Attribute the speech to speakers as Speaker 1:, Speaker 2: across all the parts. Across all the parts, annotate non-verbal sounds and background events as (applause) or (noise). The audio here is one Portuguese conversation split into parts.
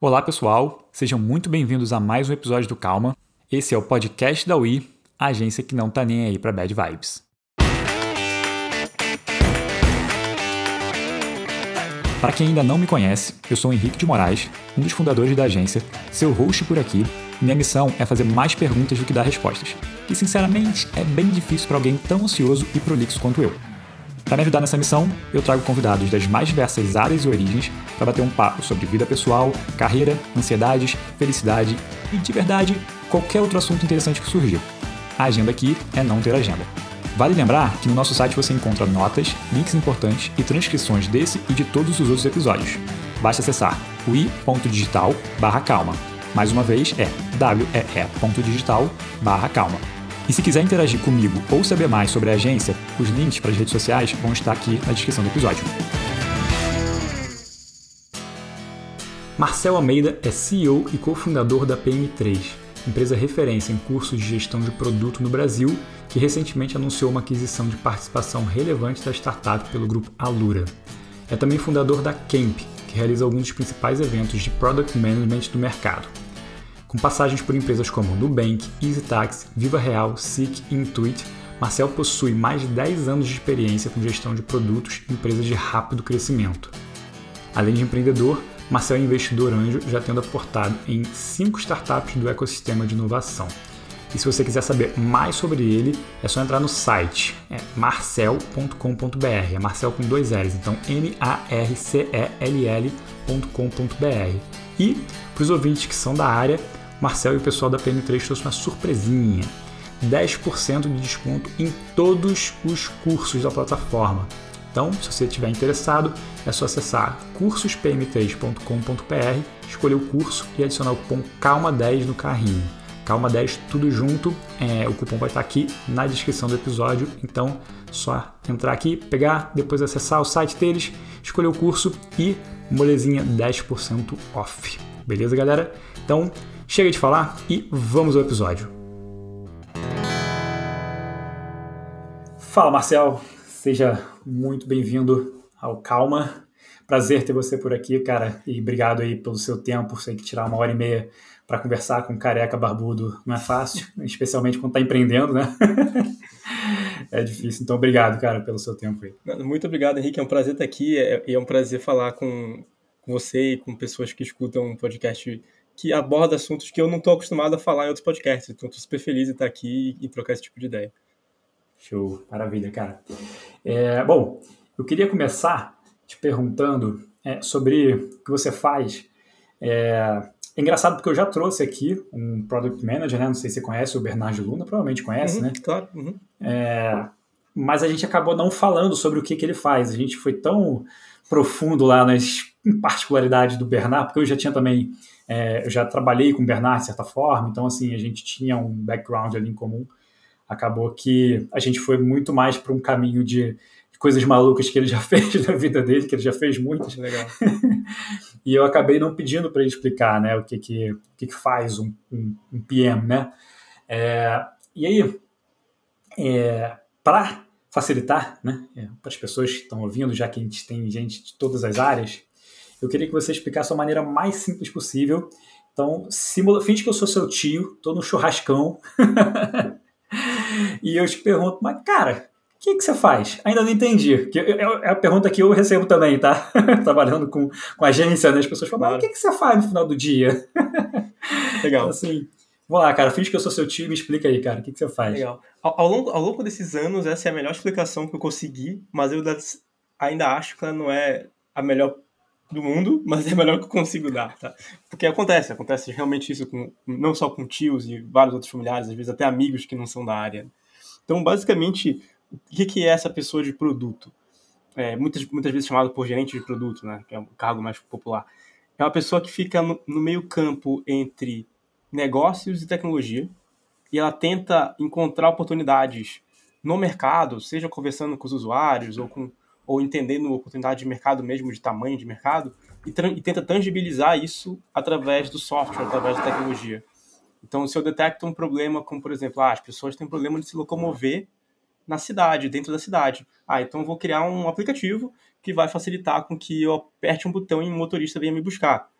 Speaker 1: Olá, pessoal. Sejam muito bem-vindos a mais um episódio do Calma. Esse é o podcast da UI, a agência que não tá nem aí para bad vibes. Para quem ainda não me conhece, eu sou Henrique de Moraes, um dos fundadores da agência, seu host por aqui. Minha missão é fazer mais perguntas do que dar respostas, que sinceramente é bem difícil para alguém tão ansioso e prolixo quanto eu. Para me ajudar nessa missão, eu trago convidados das mais diversas áreas e origens para bater um papo sobre vida pessoal, carreira, ansiedades, felicidade e, de verdade, qualquer outro assunto interessante que surgiu. A agenda aqui é não ter agenda. Vale lembrar que no nosso site você encontra notas, links importantes e transcrições desse e de todos os outros episódios. Basta acessar ui.digital/calma. Mais uma vez é wee.digital/calma. E se quiser interagir comigo ou saber mais sobre a agência, os links para as redes sociais vão estar aqui na descrição do episódio. Marcel Almeida é CEO e cofundador da PM3, empresa referência em cursos de gestão de produto no Brasil, que recentemente anunciou uma aquisição de participação relevante da startup pelo grupo Alura. É também fundador da Camp, que realiza alguns dos principais eventos de product management do mercado com passagens por empresas como Nubank, EasyTaxi, Viva Real, Seek e Intuit, Marcel possui mais de 10 anos de experiência com gestão de produtos em empresas de rápido crescimento. Além de empreendedor, Marcel é investidor anjo, já tendo aportado em 5 startups do ecossistema de inovação. E se você quiser saber mais sobre ele, é só entrar no site, é marcel.com.br, é Marcel com dois L's, então M-A-R-C-E-L-L.com.br. E, para os ouvintes que são da área, Marcel e o pessoal da PM3 trouxe uma surpresinha. 10% de desconto em todos os cursos da plataforma. Então, se você estiver interessado, é só acessar cursospm3.com.br, escolher o curso e adicionar o cupom CALMA10 no carrinho. Calma10 tudo junto, é, o cupom vai estar aqui na descrição do episódio, então só entrar aqui, pegar, depois acessar o site deles, escolher o curso e molezinha 10% off. Beleza, galera? Então, Chega de falar e vamos ao episódio. Fala, Marcel. Seja muito bem-vindo ao Calma. Prazer ter você por aqui, cara. E obrigado aí pelo seu tempo. Sei que tirar uma hora e meia para conversar com um careca barbudo não é fácil, (laughs) especialmente quando está empreendendo, né? (laughs) é difícil. Então, obrigado, cara, pelo seu tempo aí.
Speaker 2: Muito obrigado, Henrique. É um prazer estar aqui e é um prazer falar com você e com pessoas que escutam um podcast que aborda assuntos que eu não estou acostumado a falar em outros podcasts. Então, estou super feliz de estar aqui e trocar esse tipo de ideia.
Speaker 1: Show, maravilha, cara. É, bom, eu queria começar te perguntando é, sobre o que você faz. É, é, engraçado porque eu já trouxe aqui um Product Manager, né? Não sei se você conhece o Bernardo Luna, provavelmente conhece,
Speaker 2: uhum,
Speaker 1: né?
Speaker 2: Claro. Uhum.
Speaker 1: É, mas a gente acabou não falando sobre o que, que ele faz. A gente foi tão profundo lá nas particularidades do Bernardo, porque eu já tinha também é, eu já trabalhei com o Bernard de certa forma, então assim, a gente tinha um background ali em comum. Acabou que a gente foi muito mais para um caminho de, de, coisas malucas que ele já (laughs) fez na vida dele, que ele já fez muitas.
Speaker 2: Legal. (laughs)
Speaker 1: e eu acabei não pedindo para ele explicar né, o que, que, o que, que faz um, um, um PM, né? É, e aí, é, para facilitar né, é, para as pessoas que estão ouvindo, já que a gente tem gente de todas as áreas, eu queria que você explicasse a maneira mais simples possível. Então, simula, finge que eu sou seu tio, tô no churrascão. (laughs) e eu te pergunto, mas cara, o que, que você faz? Ainda não entendi. É, a pergunta que eu recebo também, tá? (laughs) Trabalhando com, com agência, né? As pessoas falam, mas o que, que você faz no final do dia? (laughs)
Speaker 2: Legal. Então,
Speaker 1: assim, vamos lá, cara, finge que eu sou seu tio e me explica aí, cara, o que, que você faz?
Speaker 2: Legal. Ao, ao, longo, ao longo desses anos, essa é a melhor explicação que eu consegui, mas eu ainda acho que ela não é a melhor do mundo, (laughs) mas é melhor que eu consigo dar, tá? Porque acontece, acontece realmente isso com não só com tios e vários outros familiares, às vezes até amigos que não são da área. Então, basicamente, o que é essa pessoa de produto? É, muitas, muitas vezes chamado por gerente de produto, né? Que é o cargo mais popular. É uma pessoa que fica no, no meio campo entre negócios e tecnologia e ela tenta encontrar oportunidades no mercado, seja conversando com os usuários ou com ou entendendo oportunidade de mercado mesmo, de tamanho de mercado, e, e, tenta tangibilizar isso através do software, através da tecnologia. Então, se eu detecto um problema, como por exemplo, ah, as pessoas têm problema de se locomover na cidade, dentro da cidade. Ah, então eu vou criar um aplicativo que vai facilitar com que eu aperte um botão e um motorista venha me buscar.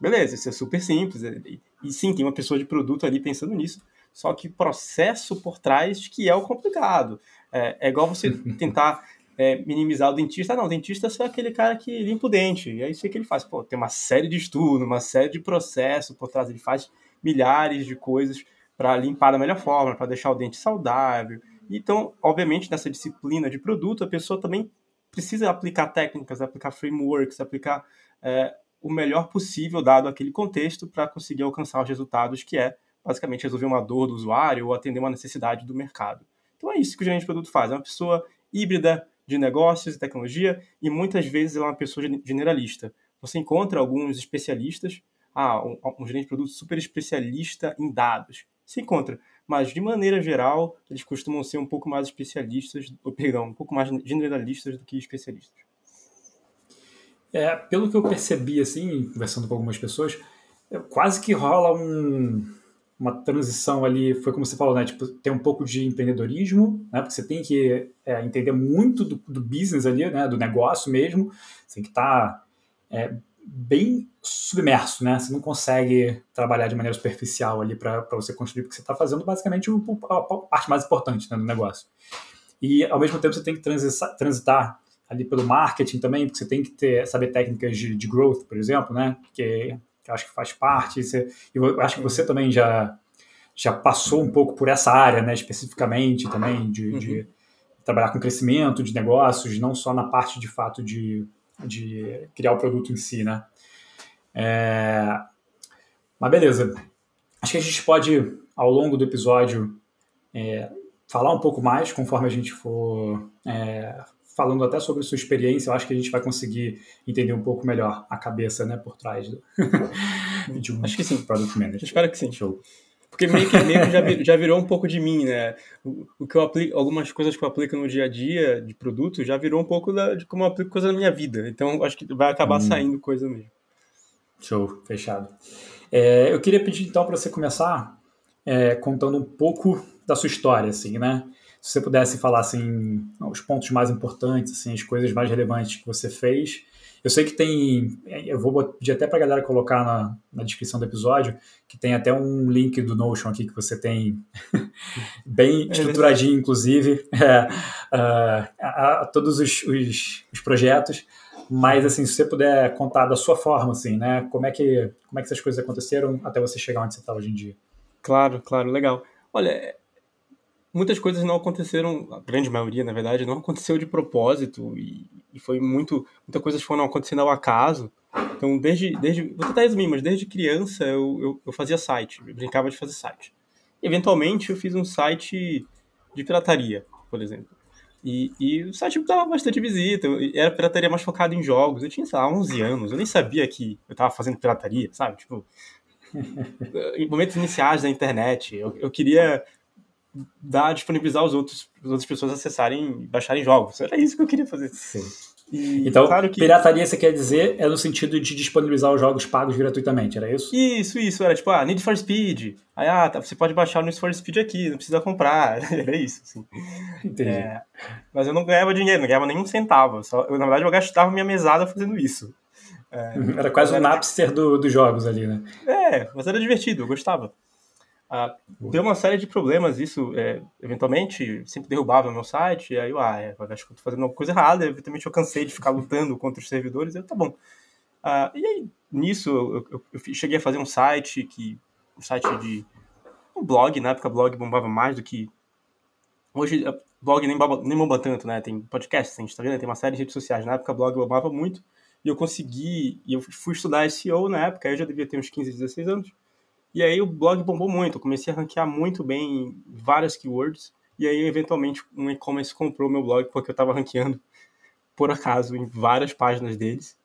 Speaker 2: Beleza, isso é super simples. E, e sim, tem uma pessoa de produto ali pensando nisso. Só que processo por trás que é o complicado. É, é igual você (laughs) tentar é, minimizar o dentista. Não, o dentista é só aquele cara que limpa o dente. E é isso que ele faz. Pô, tem uma série de estudos, uma série de processos por trás. Ele faz milhares de coisas para limpar da melhor forma, para deixar o dente saudável. Então, obviamente, nessa disciplina de produto, a pessoa também precisa aplicar técnicas, aplicar frameworks, aplicar é, o melhor possível dado aquele contexto para conseguir alcançar os resultados que é basicamente resolver uma dor do usuário ou atender uma necessidade do mercado. Então é isso que o gerente de produto faz. É uma pessoa híbrida de negócios e tecnologia e muitas vezes é uma pessoa generalista. Você encontra alguns especialistas, ah, um, um gerente de produto super especialista em dados. Se encontra, mas de maneira geral, eles costumam ser um pouco mais especialistas, ou, perdão, um pouco mais generalistas do que especialistas.
Speaker 1: É, pelo que eu percebi, assim, conversando com algumas pessoas, é, quase que rola um, uma transição ali, foi como você falou, né? Tipo, tem um pouco de empreendedorismo, né? Porque você tem que é, entender muito do, do, business ali, né? Do negócio mesmo. Você tem que estar tá, é, bem submerso, né? Você não consegue trabalhar de maneira superficial ali para você construir, porque você está fazendo basicamente a, parte mais importante né, do negócio. E ao mesmo tempo você tem que transitar, transitar ali pelo marketing também, porque você tem que ter, saber técnicas de, de growth, por exemplo, né? Que que acho que faz parte. Você, eu acho que você também já, já passou um pouco por essa área, né, especificamente também, de, uhum. de trabalhar com crescimento de negócios, não só na parte de fato de, de criar o produto em si, né? É... Mas beleza. Acho que a gente pode, ao longo do episódio, é, falar um pouco mais conforme a gente for é, falando até sobre sua experiência, eu acho que a gente vai conseguir entender um pouco melhor a cabeça né, por trás do, (laughs)
Speaker 2: de um acho que sim.
Speaker 1: Product Manager.
Speaker 2: espero que sim. Show. Porque meio que, meio que já, vir, (laughs) já virou um pouco de mim, né? O, o, que eu aplico, algumas coisas que eu aplico no dia a dia de produto já virou um pouco da, de como eu aplico coisa na minha vida. Então acho que vai acabar hum. saindo coisa mesmo.
Speaker 1: Show, fechado. É, eu queria pedir então para você começar é, contando um pouco da sua história, assim, né? Se você pudesse falar assim os pontos mais importantes, assim, as coisas mais relevantes que você fez. Eu sei que tem, eu vou pedir até para a galera colocar na, na, descrição do episódio, que tem até um link do Notion aqui que você tem (laughs) bem é estruturadinho, inclusive, (laughs) é, uh, a, a, todos os, os, os, projetos. Mas assim, se você puder contar da sua forma, assim, né? Como é que como é que essas coisas aconteceram até você chegar onde você está hoje em dia?
Speaker 2: Claro, claro, legal. Olha, muitas coisas não aconteceram, a grande maioria, na verdade, não aconteceu de propósito e, e foi muito, muitas coisas foram acontecendo ao acaso. Então, desde, desde vou tentar resumir, mas desde criança eu, eu, eu fazia site, eu brincava de fazer site. Eventualmente eu fiz um site de pirataria, por exemplo. E, e o site dava bastante visita, era pirataria mais focada em jogos. Eu tinha, sei lá, 11 anos, eu nem sabia que eu estava fazendo pirataria, sabe? Tipo, (laughs) em momentos iniciais da internet, eu, eu queria dar, disponibilizar os outros, as outras pessoas acessarem, baixarem jogos. Era isso que eu queria fazer.
Speaker 1: Sim. E, então, claro que... pirataria, você quer dizer, é no sentido de disponibilizar os jogos pagos gratuitamente, era isso?
Speaker 2: Isso, isso. Era tipo, ah, Need for Speed. Aí, ah, tá, você pode baixar o Need for Speed aqui, não precisa comprar. (laughs) era isso, assim.
Speaker 1: Entendi. É,
Speaker 2: mas eu não ganhava dinheiro, não ganhava nenhum centavo. Só, eu, na verdade, eu gastava minha mesada fazendo isso.
Speaker 1: É, (laughs) era quase o um Napster do, dos jogos ali, né?
Speaker 2: É, mas era divertido, eu gostava. Ah, deu uma série de problemas isso, é, eventualmente, sempre derrubava meu site, e aí eu, ah, é, acho que eu tô fazendo uma coisa errada, eventualmente eu cansei de ficar lutando contra os servidores, eu, tá bom. Ah, e aí, nisso, eu, eu, eu, cheguei a fazer um site, que um site de um blog, na época blog bombava mais do que... Hoje, blog nem bomba, nem bomba tanto, né, tem podcast, tem Instagram, tem uma série de redes sociais, na época blog bombava muito, e eu consegui, e eu fui estudar SEO na época, eu já devia ter uns 15, 16 anos, e aí o blog bombou muito, eu comecei a ranquear muito bem em várias keywords, e aí eventualmente um e-commerce comprou meu blog porque eu estava ranqueando, por acaso, em várias páginas deles,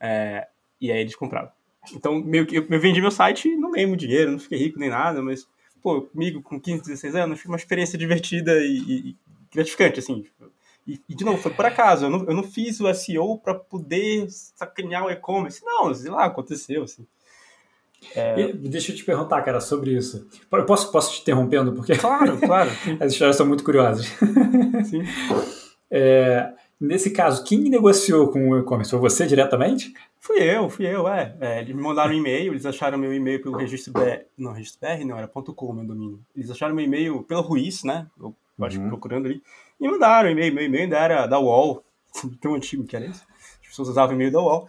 Speaker 2: é, e aí eles compraram. Então, meio que eu, vendi meu site não ganhei muito dinheiro, não fiquei rico nem nada, mas, pô, comigo com 15, 16 anos, foi uma experiência divertida e, e gratificante, assim. E, e, de novo, foi por acaso, eu não, eu não fiz o SEO para poder sacanear o e-commerce, não, sei lá, aconteceu, assim.
Speaker 1: É... deixa eu te perguntar, cara, sobre isso. Eu posso, posso te interrompendo? Porque
Speaker 2: claro, claro. (laughs)
Speaker 1: as histórias são muito curiosas.
Speaker 2: Sim.
Speaker 1: É, nesse caso, quem negociou com o e-commerce? Foi você diretamente?
Speaker 2: Fui eu, fui eu, é. é eles me mandaram um e-mail, eles acharam meu e-mail pelo registro BR. Não, registro BR não, era .com meu domínio. Eles acharam meu e-mail pelo Ruiz, né? Eu acho que uhum. procurando ali. E mandaram e-mail. Meu e-mail ainda era da UOL, (laughs) tão antigo que era isso. As pessoas usavam e-mail da UOL.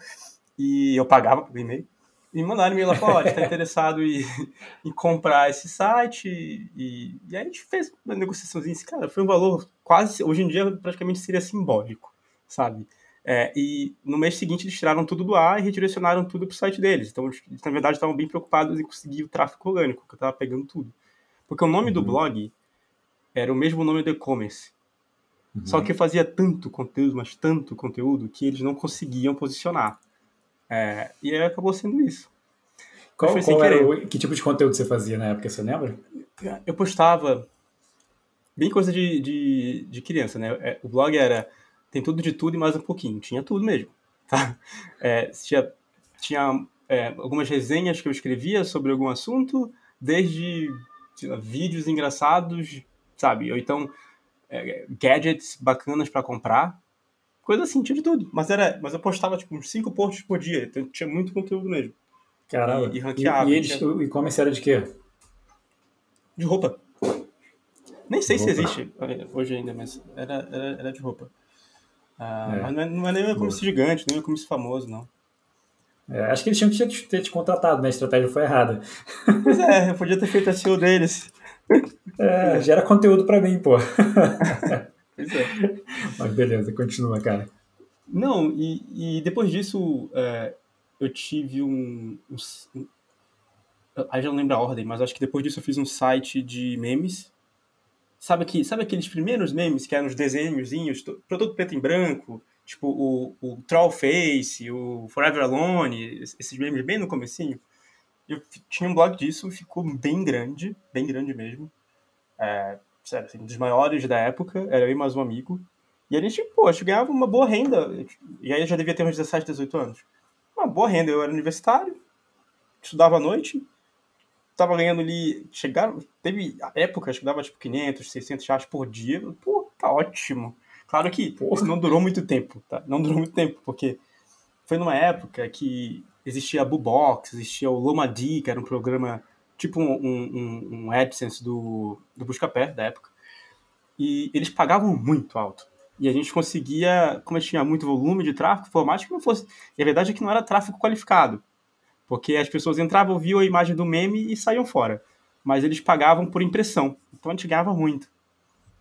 Speaker 2: E eu pagava pelo e-mail. E me mandaram e-mail lá, falou, está interessado em, (laughs) em, comprar esse site. E, e aí a gente fez uma negociaçãozinha. Cara, foi um valor quase, hoje em dia, praticamente seria simbólico, sabe? É, e no mês seguinte eles tiraram tudo do ar e redirecionaram tudo para o site deles. Então, eles, na verdade, estavam bem preocupados em conseguir o tráfego orgânico, que eu estava pegando tudo. Porque o nome uhum. do blog era o mesmo nome do e-commerce. Uhum. Só que eu fazia tanto conteúdo, mas tanto conteúdo, que eles não conseguiam posicionar. É, e acabou sendo isso.
Speaker 1: Qual, qual era o, que tipo de conteúdo você fazia na época, você lembra?
Speaker 2: Eu postava bem coisa de, de, de criança, né? É, o blog era tem tudo de tudo e mais um pouquinho. Tinha tudo mesmo. (laughs) Tá? É, tinha tinha é, algumas resenhas que eu escrevia sobre algum assunto, desde vídeos engraçados, sabe? Ou então é, gadgets bacanas para comprar. Coisa assim, tinha de tudo. Mas, era, mas eu postava tipo uns 5 posts por dia, então tinha muito conteúdo mesmo.
Speaker 1: Caramba. E, e ranqueava. E, e eles, tinha... o e-commerce era de quê?
Speaker 2: De roupa. Nem sei roupa. se existe hoje ainda, mas era, era, era de roupa. Ah, é. Mas não é, não é nem um e-commerce gigante, nem um e-commerce famoso, não.
Speaker 1: É, acho que eles tinham que ter te contratado, né? A estratégia foi errada.
Speaker 2: Pois é, eu podia ter feito a CEO deles.
Speaker 1: É, gera conteúdo para mim, pô. (laughs) Pois é. (laughs) Mas beleza, continua, cara.
Speaker 2: Não, e, e depois disso é, eu tive um, um, um. Aí já não lembro a ordem, mas acho que depois disso eu fiz um site de memes Sabe, que, sabe aqueles primeiros memes que eram os desenhozinhos, produto preto e branco, tipo o, o Troll Face, o Forever Alone, esses memes bem no comecinho? Eu tinha um blog disso, ficou bem grande, bem grande mesmo. É, sério, assim, um dos maiores da época, era eu e mais um amigo. E a gente, pô, a gente ganhava uma boa renda. E aí eu já devia ter uns 17, 18 anos. Uma boa renda. Eu era universitário, estudava à noite, tava ganhando ali. Chegaram. Teve épocas que dava tipo 500, 600 reais por dia. Pô, tá ótimo. Claro que isso não durou muito tempo, tá? Não durou muito tempo, porque foi numa época que existia a Bubox, existia o Lomadi, que era um programa tipo um, um, um AdSense do, do Buscapé da época. E eles pagavam muito alto. E a gente conseguia, como a gente tinha muito volume de tráfego, por mais que não fosse. E a verdade é que não era tráfego qualificado. Porque as pessoas entravam, viam a imagem do meme e saíam fora. Mas eles pagavam por impressão. Então a gente ganhava muito.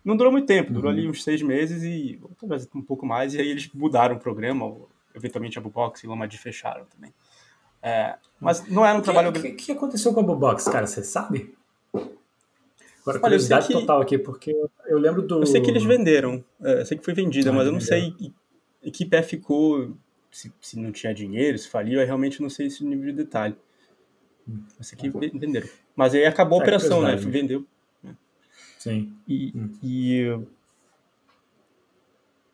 Speaker 2: Não durou muito tempo, durou uhum. ali uns seis meses e talvez um pouco mais. E aí eles mudaram o programa, eventualmente a Bubox e Lomadi fecharam também. É, mas não era um
Speaker 1: que,
Speaker 2: trabalho.
Speaker 1: O que, que, aconteceu com a Bubox, cara? Você sabe? Agora, curiosidade que... total aqui, porque eu lembro do.
Speaker 2: Eu sei que eles venderam, é, eu sei que foi vendida, ah, mas eu não sei em que pé ficou se, se não tinha dinheiro, se faliu, eu realmente não sei esse nível de detalhe. Isso aqui uhum. venderam. Mas aí acabou a é, operação, né? Vendeu.
Speaker 1: Sim.
Speaker 2: E, hum. e,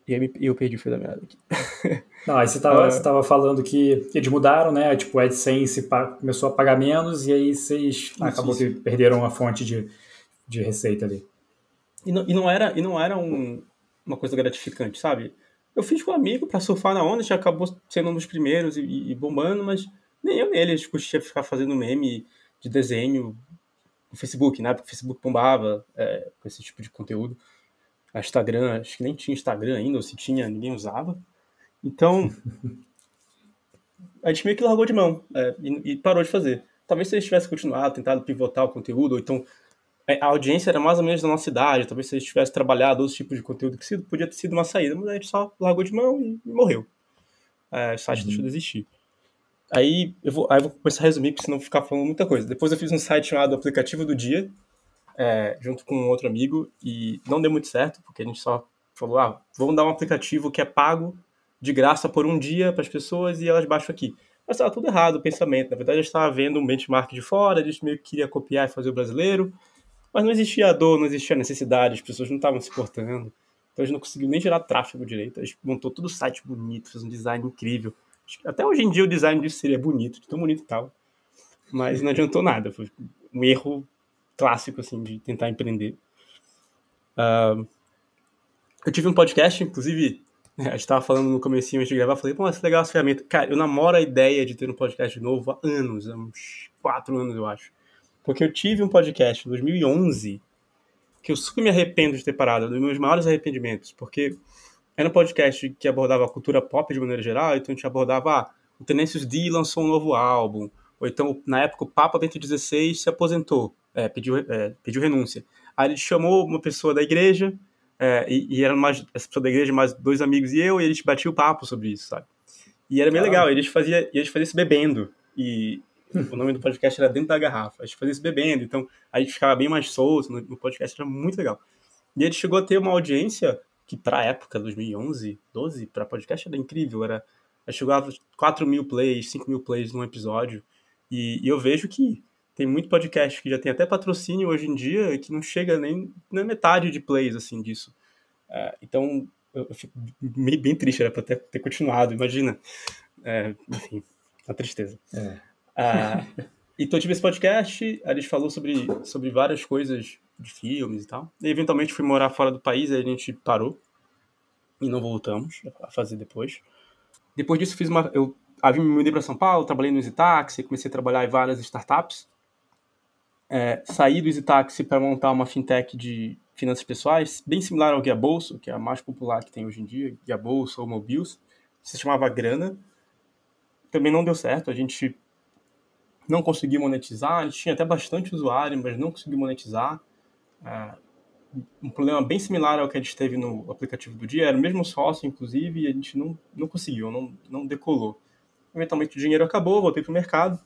Speaker 2: e aí eu perdi o fio da meada aqui. (laughs)
Speaker 1: Não, aí você estava você tava falando que eles mudaram, né? Tipo, o AdSense começou a pagar menos e aí vocês isso, acabou isso. que perderam a fonte de, de receita ali.
Speaker 2: E não, e não era, e não era um, uma coisa gratificante, sabe? Eu fiz com um amigo para surfar na onda, gente acabou sendo um dos primeiros e, e bombando, mas nem eu nem ele, a gente curtia ficar fazendo meme de desenho no Facebook, né? Porque o Facebook bombava é, com esse tipo de conteúdo. A Instagram, acho que nem tinha Instagram ainda, ou se tinha, ninguém usava. Então, a gente meio que largou de mão é, e, e, parou de fazer. Talvez se eles tivessem continuado, tentado pivotar o conteúdo, ou então é, a audiência era mais ou menos da nossa idade, talvez se a gente tivesse trabalhado outros tipos de conteúdo que podia ter sido uma saída, mas a gente só largou de mão e, morreu. É, o site uhum. deixou de existir. Aí eu, vou, aí eu vou começar a resumir, porque senão ficar falando muita coisa. Depois eu fiz um site chamado Aplicativo do Dia, é, junto com um outro amigo, e não deu muito certo, porque a gente só falou, ah, vamos dar um aplicativo que é pago, de graça por um dia para as pessoas, e elas baixam aqui. Mas estava tudo errado o pensamento. Na verdade, a gente estava vendo um benchmark de fora, a gente meio que queria copiar e fazer o brasileiro, mas não existia dor, não existia necessidade, as pessoas não estavam se portando. Então a gente não conseguiu nem gerar tráfego direito. A gente montou todo o site bonito, fez um design incrível. Até hoje em dia o design disso seria bonito, de tão bonito e tal. Mas não adiantou nada. Foi um erro clássico, assim, de tentar empreender. Uh, eu tive um podcast, inclusive, É, a gente tava falando no comecinho antes de gravar, falei, pô, mas legal essa ferramenta. Cara, eu namoro a ideia de ter um podcast novo há anos, há uns quatro anos, eu acho. Porque eu tive um podcast em 2011 que eu super me arrependo de ter parado, um dos meus maiores arrependimentos, porque era um podcast que abordava a cultura pop de maneira geral, então a gente abordava, ah, o Tenacious D lançou um novo álbum, ou então, na época, o Papa Bento XVI se aposentou, é, pediu, é, pediu renúncia. Aí ele chamou uma pessoa da igreja, é, e, e era mais, essa pessoa da igreja, mais dois amigos e eu, e a gente batia o papo sobre isso, sabe? E era bem legal, e a gente fazia, e a gente fazia isso bebendo, e (laughs) o nome do podcast era Dentro da Garrafa, a gente fazia isso bebendo, então a gente ficava bem mais solto no, no podcast, era muito legal. E ele chegou a ter uma audiência que pra época, 2011, 12, pra podcast era incrível, era, chegava 4 mil plays, 5 mil plays num episódio, e, e, eu vejo que tem muito podcast que já tem até patrocínio hoje em dia que não chega nem na metade de plays, assim, disso. É, então, eu, eu, fico meio, bem triste, era pra ter, ter continuado, imagina. É, enfim, uma tristeza. É. Ah, então eu tive esse podcast, a gente falou sobre, sobre várias coisas de filmes e tal. E eventualmente fui morar fora do país, aí a gente parou e não voltamos a fazer depois. Depois disso fiz uma, eu me mudei para São Paulo, trabalhei no EasyTaxi, comecei a trabalhar em várias startups. É, saí do EasyTaxi para montar uma fintech de finanças pessoais, bem similar ao Guia Bolso, que é a mais popular que tem hoje em dia, Guia Bolso ou Mobius. Se chamava Grana. Também não deu certo, a gente não conseguiu monetizar, a gente tinha até bastante usuário, mas não conseguiu monetizar. É, um problema bem similar ao que a gente teve no aplicativo do dia, era o mesmo sócio, inclusive, e a gente não, não conseguiu, não, não decolou. Eventualmente o dinheiro acabou, voltei para o mercado,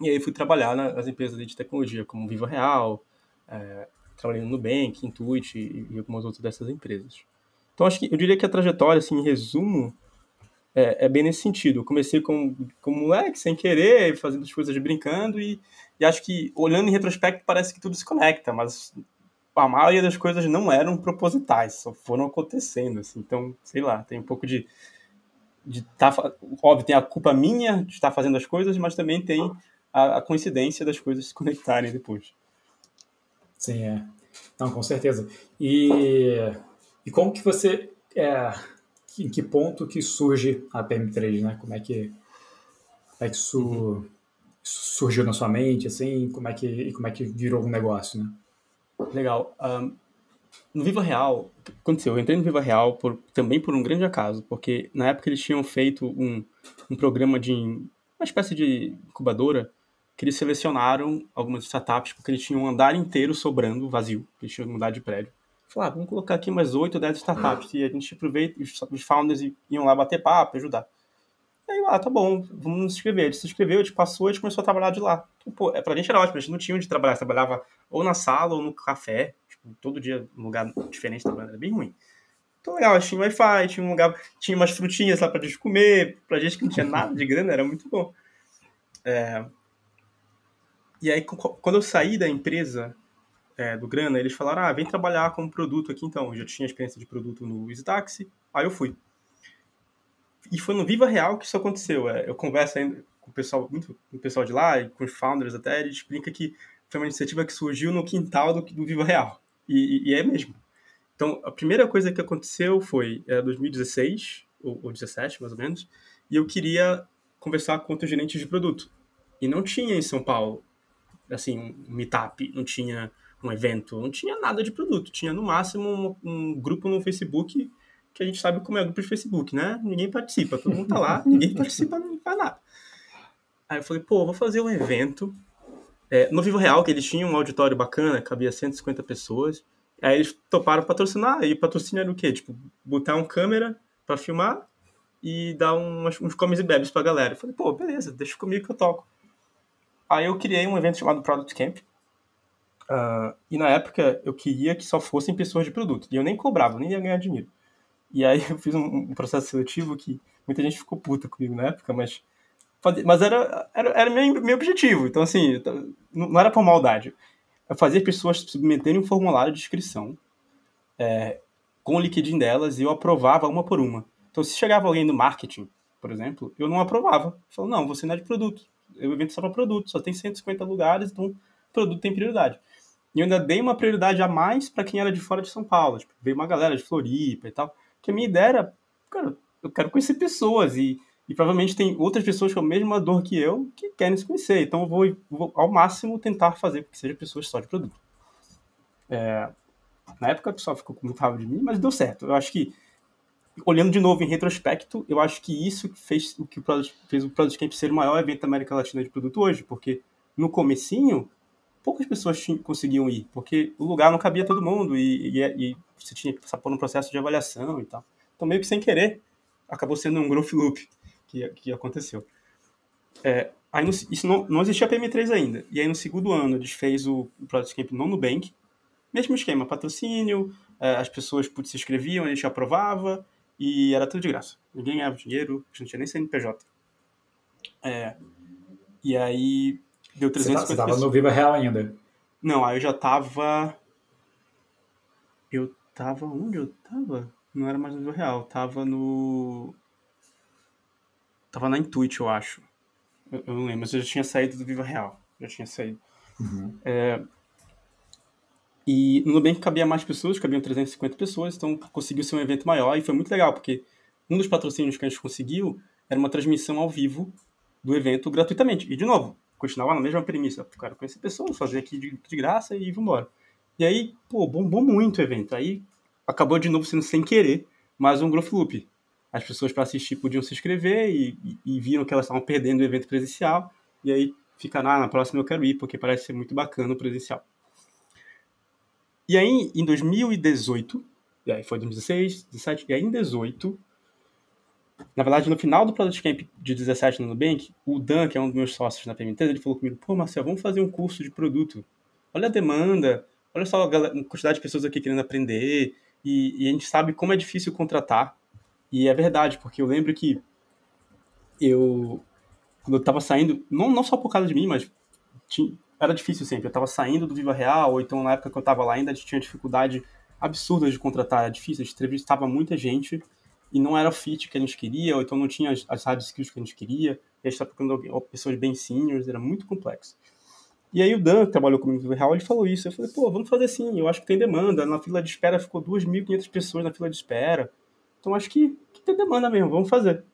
Speaker 2: e aí fui trabalhar nas empresas de tecnologia, como Viva Real, é, trabalhei no Nubank, Intuit e, algumas outras dessas empresas. Então, acho que eu diria que a trajetória, assim, em resumo, é, é, bem nesse sentido. Eu comecei como, como moleque, sem querer, fazendo as coisas brincando, e, e, acho que, olhando em retrospecto, parece que tudo se conecta, mas a maioria das coisas não eram propositais, só foram acontecendo. Assim. Então, sei lá, tem um pouco de. de tá, óbvio, tem a culpa minha de estar fazendo as coisas, mas também tem a, a coincidência das coisas se conectarem depois.
Speaker 1: Sim, é. Não, com certeza. E, e como que você. É, em que ponto que surge a PM3, né? Como é que, como é que isso, uhum. surgiu na sua mente, assim? Como é que, e como é que virou um negócio, né?
Speaker 2: Legal. Um, no Viva Real, aconteceu? Eu entrei no Viva Real por, também por um grande acaso, porque na época eles tinham feito um, um programa de uma espécie de incubadora que eles selecionaram algumas startups porque eles tinham um andar inteiro sobrando vazio, eles tinham mudar de prédio. Falaram, ah, vamos colocar aqui mais 8 ou 10 startups e a gente aproveita, os founders iam lá bater papo, ajudar. E aí, ah, tá bom, vamos nos inscrever. A gente se inscreveu, a gente passou, a gente começou a trabalhar de lá. Então, pô, é, pra gente era ótimo, a gente não tinha onde trabalhar, trabalhava ou na sala ou no café, tipo, todo dia num lugar diferente trabalhando, era bem ruim. Então, legal, tinha Wi-Fi, tinha um lugar, tinha umas frutinhas lá pra gente comer, pra gente que não tinha nada de grana, era muito bom. É... E aí, quando eu saí da empresa, é, do Grana, eles falaram, ah, vem trabalhar como produto aqui então. Eu já tinha experiência de produto no EasyTaxi, aí eu fui. E foi no Viva Real que isso aconteceu. É, eu converso ainda com o pessoal, muito com o pessoal de lá, e com os founders até, ele explica que foi uma iniciativa que surgiu no quintal do, do Viva Real. E, e, é mesmo. Então, a primeira coisa que aconteceu foi é, 2016, ou, ou 17, mais ou menos, e eu queria conversar com outros gerentes de produto. E não tinha em São Paulo, assim, um meetup, não tinha um evento, não tinha nada de produto, tinha no máximo um, um, grupo no Facebook que a gente sabe como é o grupo de Facebook, né? Ninguém participa, todo mundo tá lá, (laughs) ninguém participa, não faz nada. Aí eu falei, pô, vou fazer um evento é, no Vivo Real, que eles tinham um auditório bacana, cabia 150 pessoas. Aí eles toparam patrocinar, e patrocínio era o quê? Tipo, botar uma câmera para filmar e dar umas, uns comes e bebes pra galera. Eu falei, pô, beleza, deixa comigo que eu toco. Aí eu criei um evento chamado Product Camp, Uh, e na época eu queria que só fossem pessoas de produto. E eu nem cobrava, nem ia ganhar dinheiro. E aí eu fiz um, um processo seletivo que muita gente ficou puta comigo na época, mas, mas era, era, era meu, meu objetivo. Então, assim, não era por maldade. Eu fazia pessoas submeterem um formulário de inscrição é, com o LinkedIn delas e eu aprovava uma por uma. Então, se chegava alguém do marketing, por exemplo, eu não aprovava. Eu falava, não, você não é de produto. Eu evento só para produto, só tem 150 lugares, então produto tem prioridade. E eu ainda dei uma prioridade a mais para quem era de fora de São Paulo. Tipo, veio uma galera de Floripa e tal. Que a minha ideia era cara, eu quero conhecer pessoas e, e provavelmente tem outras pessoas com a mesma dor que eu que querem se conhecer. Então eu vou, vou ao máximo tentar fazer que seja pessoas só de produto. É, na época o pessoal ficou com muito raiva de mim, mas deu certo. Eu acho que, olhando de novo em retrospecto, eu acho que isso fez o que o Product, fez o Product Camp ser o maior evento da América Latina de produto hoje, porque no comecinho, poucas pessoas conseguiam ir, porque o lugar não cabia todo mundo e, e, e você tinha que passar por um processo de avaliação e tal. Então, meio que sem querer, acabou sendo um growth loop que, que aconteceu. É, aí no, isso não, não existia PM3 ainda. E aí no segundo ano eles fez o, o Product Camp no Nubank, mesmo esquema, patrocínio, é, as pessoas se inscreviam, a gente aprovava e era tudo de graça. Ninguém ganhava dinheiro, a gente não tinha nem CNPJ. É, e aí deu 350
Speaker 1: Você estava no Viva Real ainda?
Speaker 2: Não, aí eu já tava... Eu tava... Onde eu tava? Não era mais no Viva Real, tava no... Tava na Intuit, eu acho. Eu, eu não lembro, mas eu já tinha saído do Viva Real. Já tinha saído. Uhum. É, e no Nubank cabia mais pessoas, cabiam 350 pessoas, então conseguiu ser um evento maior e foi muito legal, porque um dos patrocínios que a gente conseguiu era uma transmissão ao vivo do evento gratuitamente. E, de novo, continuava na mesma premissa. Cara, conhecer pessoas, fazer aqui de, de graça e ir embora. E aí, pô, bombou muito o evento. Aí acabou de novo sendo sem querer mais um Growth Loop. As pessoas para assistir podiam se inscrever e, e, e, viram que elas estavam perdendo o evento presencial. E aí fica, ah, na próxima eu quero ir, porque parece ser muito bacana o presencial. E aí, em 2018, e aí foi 2016, 17, e aí em 2018, na verdade, no final do Product Camp de 17 no Nubank, o Dan, que é um dos meus sócios na PM3, ele falou comigo, pô, Marcel, vamos fazer um curso de produto. Olha a demanda, olha só a quantidade de pessoas aqui querendo aprender, e, e a gente sabe como é difícil contratar. E é verdade, porque eu lembro que eu, quando eu tava saindo, não, não só por causa de mim, mas tinha, era difícil sempre. Eu estava saindo do Viva Real, ou então na época que eu estava lá ainda tinha dificuldade absurda de contratar, era difícil, a gente entrevistava muita gente e não era o fit que a gente queria, ou então não tinha as, hard skills que a gente queria, e a gente estava procurando pessoas bem seniors, era muito complexo. E aí o Dan, que trabalhou comigo no Viva Real, ele falou isso, eu falei, pô, vamos fazer assim, eu acho que tem demanda, na fila de espera ficou 2.500 pessoas na fila de espera, então acho que, que tem demanda mesmo, vamos fazer.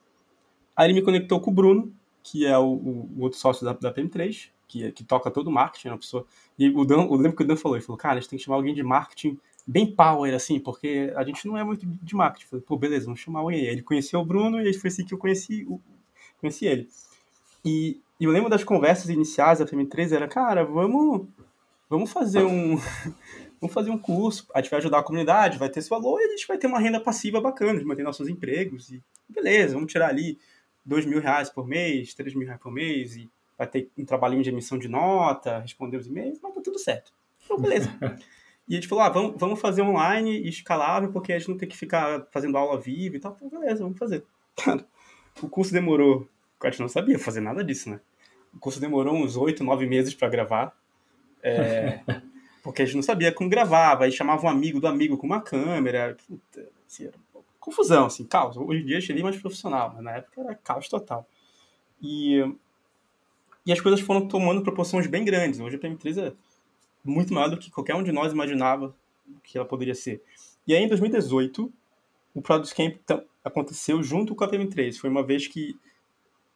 Speaker 2: Aí ele me conectou com o Bruno, que é o, o, o outro sócio da, da PM3, que, que toca todo o marketing, uma pessoa. E o Dan, eu lembro que o Dan falou, ele falou, cara, a gente tem que chamar alguém de marketing bem power, assim, porque a gente não é muito de marketing. Eu falei, pô, beleza, vamos chamar alguém. Ele conheceu o Bruno e foi assim que eu conheci, o, conheci ele. E, e eu lembro das conversas iniciais da FM3, era, cara, vamos, vamos fazer um. (laughs) vamos fazer um curso, a gente vai ajudar a comunidade, vai ter esse valor e a gente vai ter uma renda passiva bacana, a gente vai ter nossos empregos e beleza, vamos tirar ali dois mil reais por mês, três mil reais por mês e vai ter um trabalhinho de emissão de nota, responder os e-mails, mas tá tudo certo. Então, beleza. (laughs) e a gente falou, ah, vamos, vamos fazer online escalável, porque a gente não tem que ficar fazendo aula viva e tal. Então, beleza, vamos fazer. Cara, o curso demorou, a gente não sabia fazer nada disso, né? O curso demorou uns oito, nove meses para gravar. É, (laughs) porque a gente não sabia como gravava, aí chamava um amigo do amigo com uma câmera. Puta, assim, confusão, assim, caos. Hoje em dia achei mais profissional, mas na época era caos total. E e as coisas foram tomando proporções bem grandes. Hoje a PM3 é muito maior do que qualquer um de nós imaginava que ela poderia ser. E aí, em 2018, o Product Camp aconteceu junto com a PM3. Foi uma vez que,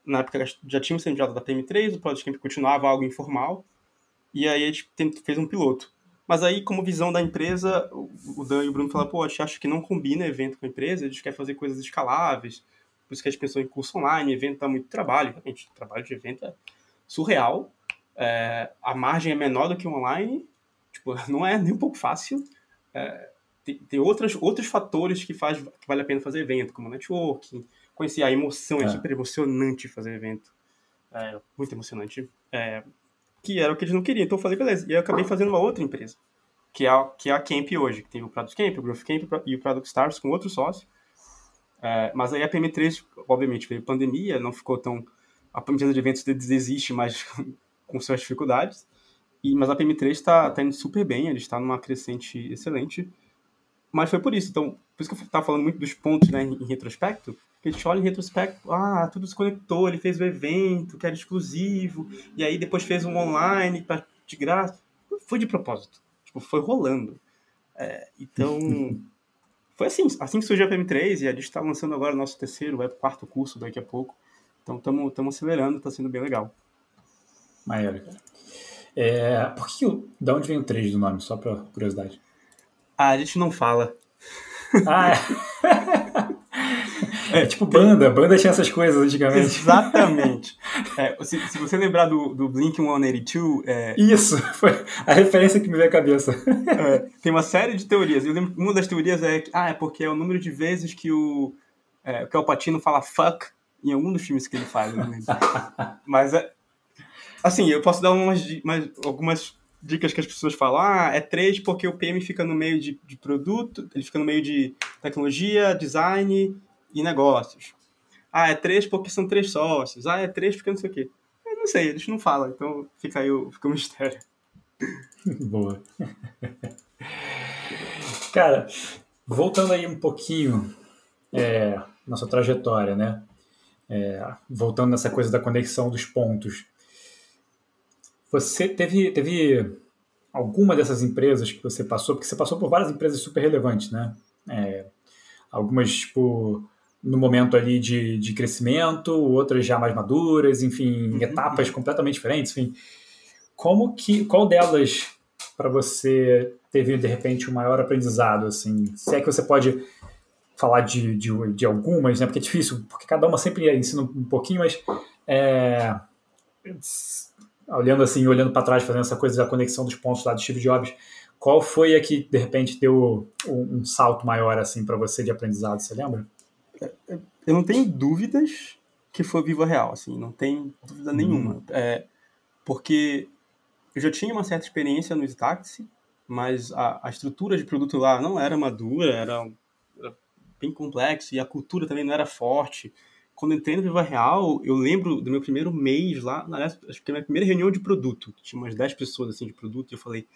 Speaker 2: na época, já tínhamos CNPJ da PM3, o Product Camp continuava algo informal, e aí a gente fez um piloto. Mas aí, como visão da empresa, o Dan e o Bruno falaram, pô, a gente acha que não combina evento com a empresa, a gente quer fazer coisas escaláveis, por isso que a gente pensou em curso online, evento dá muito trabalho, realmente, trabalho de evento é surreal. É, a margem é menor do que o online, tipo, (laughs) não é nem um pouco fácil. É, tem, tem outras, outros fatores que, faz, que vale a pena fazer evento, como networking, conhecer a emoção, é, é super emocionante fazer evento. É, muito emocionante. É, que era o que eles não queriam. Então eu falei, beleza. E eu acabei fazendo uma outra empresa, que é a, que é a Camp hoje, que tem o Product Camp, o Growth Camp e o Product Stars com outro sócio. É, mas aí a PM3, obviamente, veio pandemia, não ficou tão a empresa de eventos desiste, mas (laughs) com suas dificuldades. E, mas a PM3 está tá indo super bem, ele está numa crescente excelente. Mas foi por isso. Então, por isso que eu estava falando muito dos pontos né, em, retrospecto. Que a gente olha em retrospecto, ah, tudo se conectou, ele fez o evento, que era exclusivo, e aí depois fez um online pra, de graça. Foi de propósito. Tipo, foi rolando. É, então, (laughs) foi assim, assim que surgiu a PM3 e a gente está lançando agora o nosso terceiro, vai o quarto curso daqui a pouco. Então estamos acelerando, está sendo bem legal.
Speaker 1: Maneiro, cara. É, por que, da onde vem o 3 do nome, só para curiosidade?
Speaker 2: Ah, a gente não fala.
Speaker 1: Ah, é. (laughs) é tipo banda, banda tinha essas coisas antigamente.
Speaker 2: Exatamente. (laughs) É, se, se, você lembrar do, do Blink 182. É...
Speaker 1: Isso, foi a referência que me veio à cabeça.
Speaker 2: É, tem uma série de teorias. Eu lembro, uma das teorias é que ah, é porque é o número de vezes que o, é, que o Patino fala fuck em algum dos filmes que ele faz. (laughs) Mas é, Assim, eu posso dar umas, umas, algumas dicas que as pessoas falam. Ah, é três porque o PM fica no meio de, de produto, ele fica no meio de tecnologia, design e negócios. Ah, é três porque são três sócios. Ah, é três porque não sei o quê. Eu não sei, eles não falam, então fica aí o, fica o mistério. (laughs)
Speaker 1: Boa. Cara, voltando aí um pouquinho é, nossa trajetória, né? É, voltando nessa coisa da conexão dos pontos. Você teve, teve alguma dessas empresas que você passou, porque você passou por várias empresas super relevantes, né? É, algumas, tipo, no momento ali de, de crescimento, outras já mais maduras, enfim, uhum. etapas completamente diferentes, enfim. Como que, qual delas para você teve, de repente, o um maior aprendizado, assim? Se é que você pode falar de, de, de, algumas, né? Porque é difícil, porque cada uma sempre ensina um pouquinho, mas é, olhando assim, olhando para trás, fazendo essa coisa da conexão dos pontos lá do Steve Jobs, qual foi a que de repente deu um, um salto maior assim para você de aprendizado? Você lembra?
Speaker 2: É, é, eu não tenho dúvidas que foi Viva Real, assim, não tem dúvida nenhuma, hum. é, porque eu já tinha uma certa experiência no Staxi, mas a, a, estrutura de produto lá não era madura, era bem complexo e a cultura também não era forte quando entrei no Viva Real, eu lembro do meu primeiro mês lá, aliás, acho que a minha primeira reunião de produto, tinha umas 10 pessoas assim de produto, e eu falei,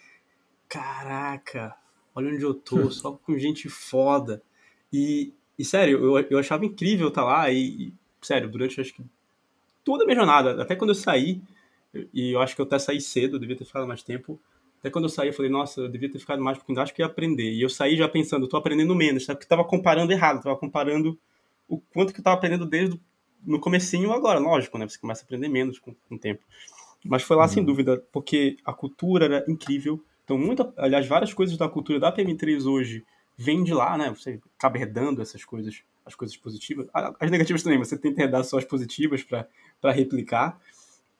Speaker 2: caraca, olha onde eu tô, (laughs) só com gente foda. E, e sério, eu, eu achava incrível estar tá lá, e, e, sério, durante acho que toda a minha jornada, até quando eu saí, e eu acho que eu até saí cedo, eu devia ter ficado mais tempo, até quando eu saí, eu falei, nossa, eu devia ter ficado mais, porque eu acho que ia aprender. E eu saí já pensando, tô aprendendo menos, sabe? Porque eu tava comparando errado, tava comparando o quanto que eu estava aprendendo desde no comecinho agora, lógico, né? Você começa a aprender menos com, com o tempo. Mas foi lá uhum. sem dúvida, porque a cultura era incrível. Então, muita, aliás, várias coisas da cultura da PM3 hoje vêm de lá, né? Você acaba herdando essas coisas, as coisas positivas. As negativas também, você tenta herdar só as positivas para replicar.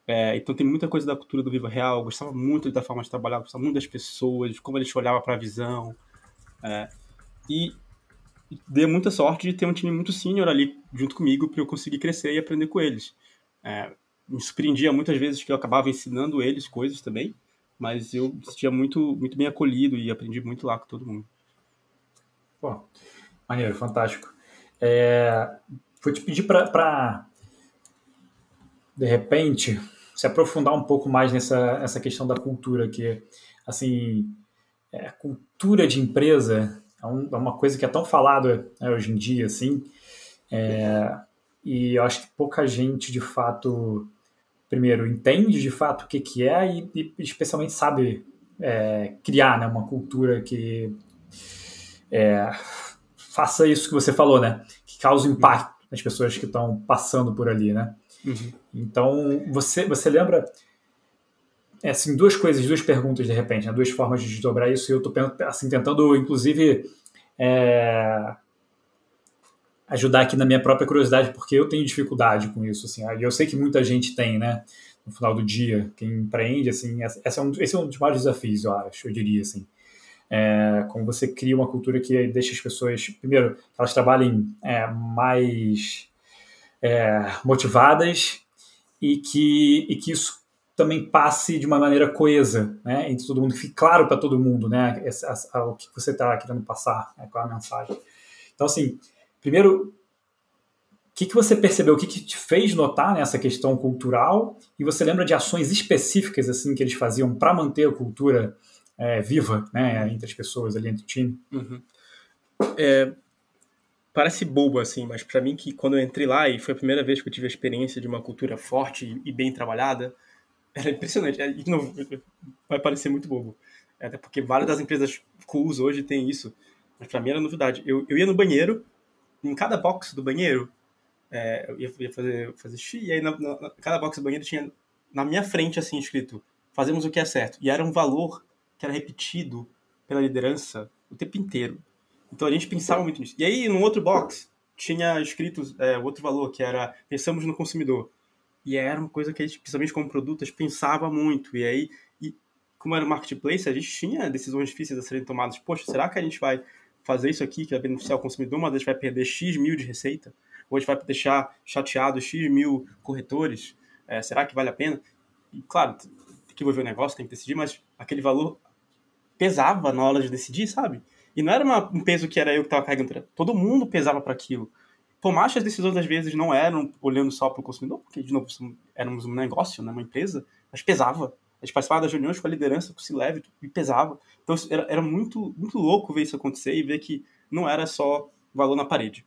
Speaker 2: É, então tem muita coisa da cultura do Viva Real. Eu gostava muito da forma de trabalhar, gostava muito das pessoas, como eles olhavam para a visão. É, e dei muita sorte de ter um time muito sênior ali junto comigo para eu conseguir crescer e aprender com eles. É, me surpreendia muitas vezes que eu acabava ensinando eles coisas também, mas eu sentia muito, muito bem acolhido e aprendi muito lá com todo mundo.
Speaker 1: Pô, maneiro, fantástico. É, vou te pedir para, de repente, se aprofundar um pouco mais nessa essa questão da cultura, que, assim, é, cultura de empresa é, um, é uma coisa que é tão falada né, hoje em dia, assim, é, e eu acho que pouca gente, de fato, primeiro, entende de fato o que, que é e, e especialmente sabe é, criar né, uma cultura que é, faça isso que você falou, né? Que cause impacto nas pessoas que estão passando por ali, né? Uhum. Então, você, você lembra é, assim, duas coisas, duas perguntas de repente, né? duas formas de desdobrar isso, e eu estou assim, tentando, inclusive, é, ajudar aqui na minha própria curiosidade, porque eu tenho dificuldade com isso, assim, e eu sei que muita gente tem, né, no final do dia, quem empreende, assim, esse é um, esse é um dos maiores desafios, eu acho, eu diria, assim, é, como você cria uma cultura que deixa as pessoas, primeiro, elas trabalhem é, mais é, motivadas e que, e que isso também passe de uma maneira coesa, né, entre todo mundo, que fique claro para todo mundo, né, essa, o que você está querendo passar, né, é a mensagem. Então, assim, primeiro, o que, que você percebeu, o que, que te fez notar nessa questão cultural, e você lembra de ações específicas, assim, que eles faziam para manter a cultura é, viva, né, entre as pessoas ali, entre o time?
Speaker 2: Uhum. É, parece bobo, assim, mas para mim que quando eu entrei lá, e foi a primeira vez que eu tive a experiência de uma cultura forte e bem trabalhada, (laughs) era impressionante. É, de novo, vai parecer muito bobo. Até porque várias das empresas cools hoje têm isso. mas para mim era novidade. Eu, eu ia no banheiro, em cada box do banheiro, é, eu ia, fazer, fazer xixi, e aí na, na, cada box do banheiro tinha na minha frente assim escrito: fazemos o que é certo. E era um valor que era repetido pela liderança o tempo inteiro. Então a gente pensava muito nisso. E aí, no outro box, tinha escrito é, outro valor, que era pensamos no consumidor. E era uma coisa que a gente, principalmente como produto, a gente pensava muito. E aí, e, como era um marketplace, a gente tinha decisões difíceis a serem tomadas. Poxa, será que a gente vai fazer isso aqui que vai beneficiar o consumidor, mas a gente vai perder X mil de receita? Ou a gente vai deixar chateado X mil corretores? É, será que vale a pena? E, claro, tem que envolver o negócio, tem que decidir, mas aquele valor pesava na hora de decidir, sabe? E não era uma, um peso que era eu que estava carregando, todo mundo pesava para aquilo. Que as decisões às vezes não eram olhando só para o consumidor, porque de novo éramos um negócio, né, uma empresa, mas pesava. A gente participava das reuniões com a liderança, com o C-Level, e pesava. Então era, era muito, muito louco ver isso acontecer e ver que não era só valor na parede.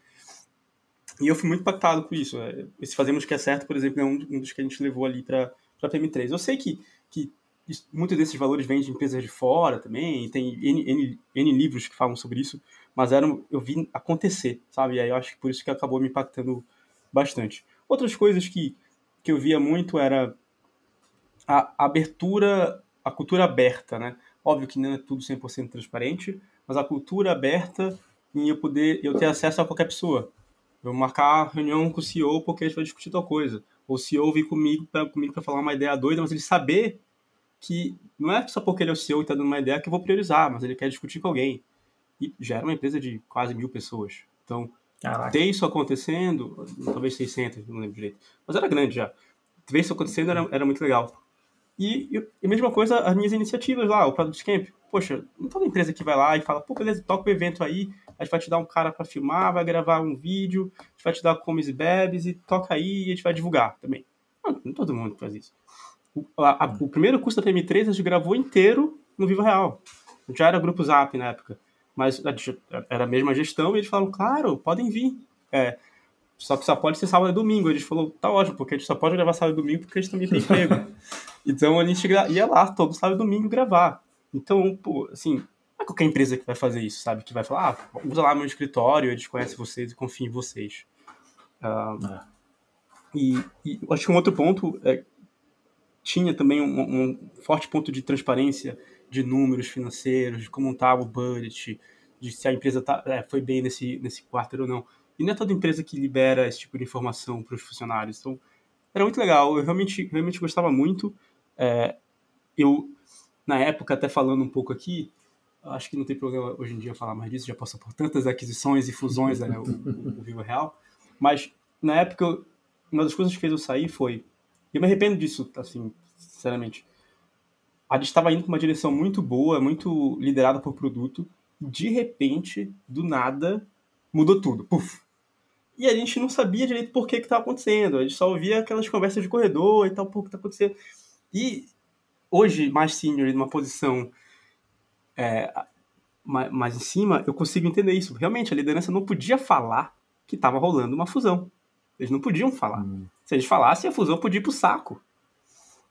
Speaker 2: E eu fui muito impactado com isso. É, esse Fazemos que é certo, por exemplo, é um, dos que a gente levou ali para a PM3. Eu sei que, que muitos desses valores vêm de empresas de fora também, tem N, N, N, livros que falam sobre isso, mas eram, eu vi acontecer, sabe? E aí eu acho que por isso que acabou me impactando bastante. Outras coisas que, que eu via muito era a abertura, a cultura aberta, né? Óbvio que não é tudo 100% transparente, mas a cultura aberta em eu poder, eu ter acesso a qualquer pessoa. Eu marcar reunião com o CEO porque a gente vai discutir tal coisa. Ou o CEO vir comigo para comigo falar uma ideia doida, mas ele saber que não é só porque ele é o CEO e está dando uma ideia que eu vou priorizar, mas ele quer discutir com alguém. E já era uma empresa de quase mil pessoas. Então, Caraca. ter isso acontecendo, talvez 600, não lembro direito, mas era grande já. Ver isso acontecendo era, era muito legal. E, e, a mesma coisa, as minhas iniciativas lá, o Product Camp. Poxa, não toda empresa que vai lá e fala, pô, beleza, toca o evento aí, a gente vai te dar um cara para filmar, vai gravar um vídeo, a gente vai te dar comes e bebes e toca aí e a gente vai divulgar também. Não, não todo mundo faz isso. O, a, a, o primeiro curso da PM3 a gente gravou inteiro no Viva Real. Já era grupo Zap na época. Mas era a mesma gestão e eles falaram, claro, podem vir. É, só que só pode ser sábado e domingo. A gente falou, tá ótimo, porque a gente só pode gravar sábado e domingo porque a gente também tem emprego. (laughs) então a gente ia lá todo sábado e domingo gravar. Então, pô, assim, não é qualquer empresa que vai fazer isso, sabe? Que vai falar, ah, usa lá meu escritório, eles conhecem vocês e confiam em vocês. Uh, é. e, e acho que um outro ponto é tinha também um, um, forte ponto de transparência de números financeiros, de como estava o budget, de se a empresa tá, é, foi bem nesse, nesse quarto ou não. E não é toda empresa que libera esse tipo de informação para os funcionários. Então, era muito legal. Eu realmente, realmente gostava muito. É, eu, na época, até falando um pouco aqui, acho que não tem problema hoje em dia falar mais disso, já passou por tantas aquisições e fusões, né, o, o, o Vivo Real. Mas, na época, uma das coisas que fez eu sair foi eu me arrependo disso, assim, sinceramente. A gente estava indo para uma direção muito boa, muito liderada por produto, de repente, do nada, mudou tudo. Puf! E a gente não sabia direito por que estava acontecendo. A gente só ouvia aquelas conversas de corredor e tal, por que está acontecendo. E hoje, mais senior, numa posição é, mais em cima, eu consigo entender isso. Realmente, a liderança não podia falar que estava rolando uma fusão. Eles não podiam falar. Hum. Se eles falassem, a fusão podia ir pro saco.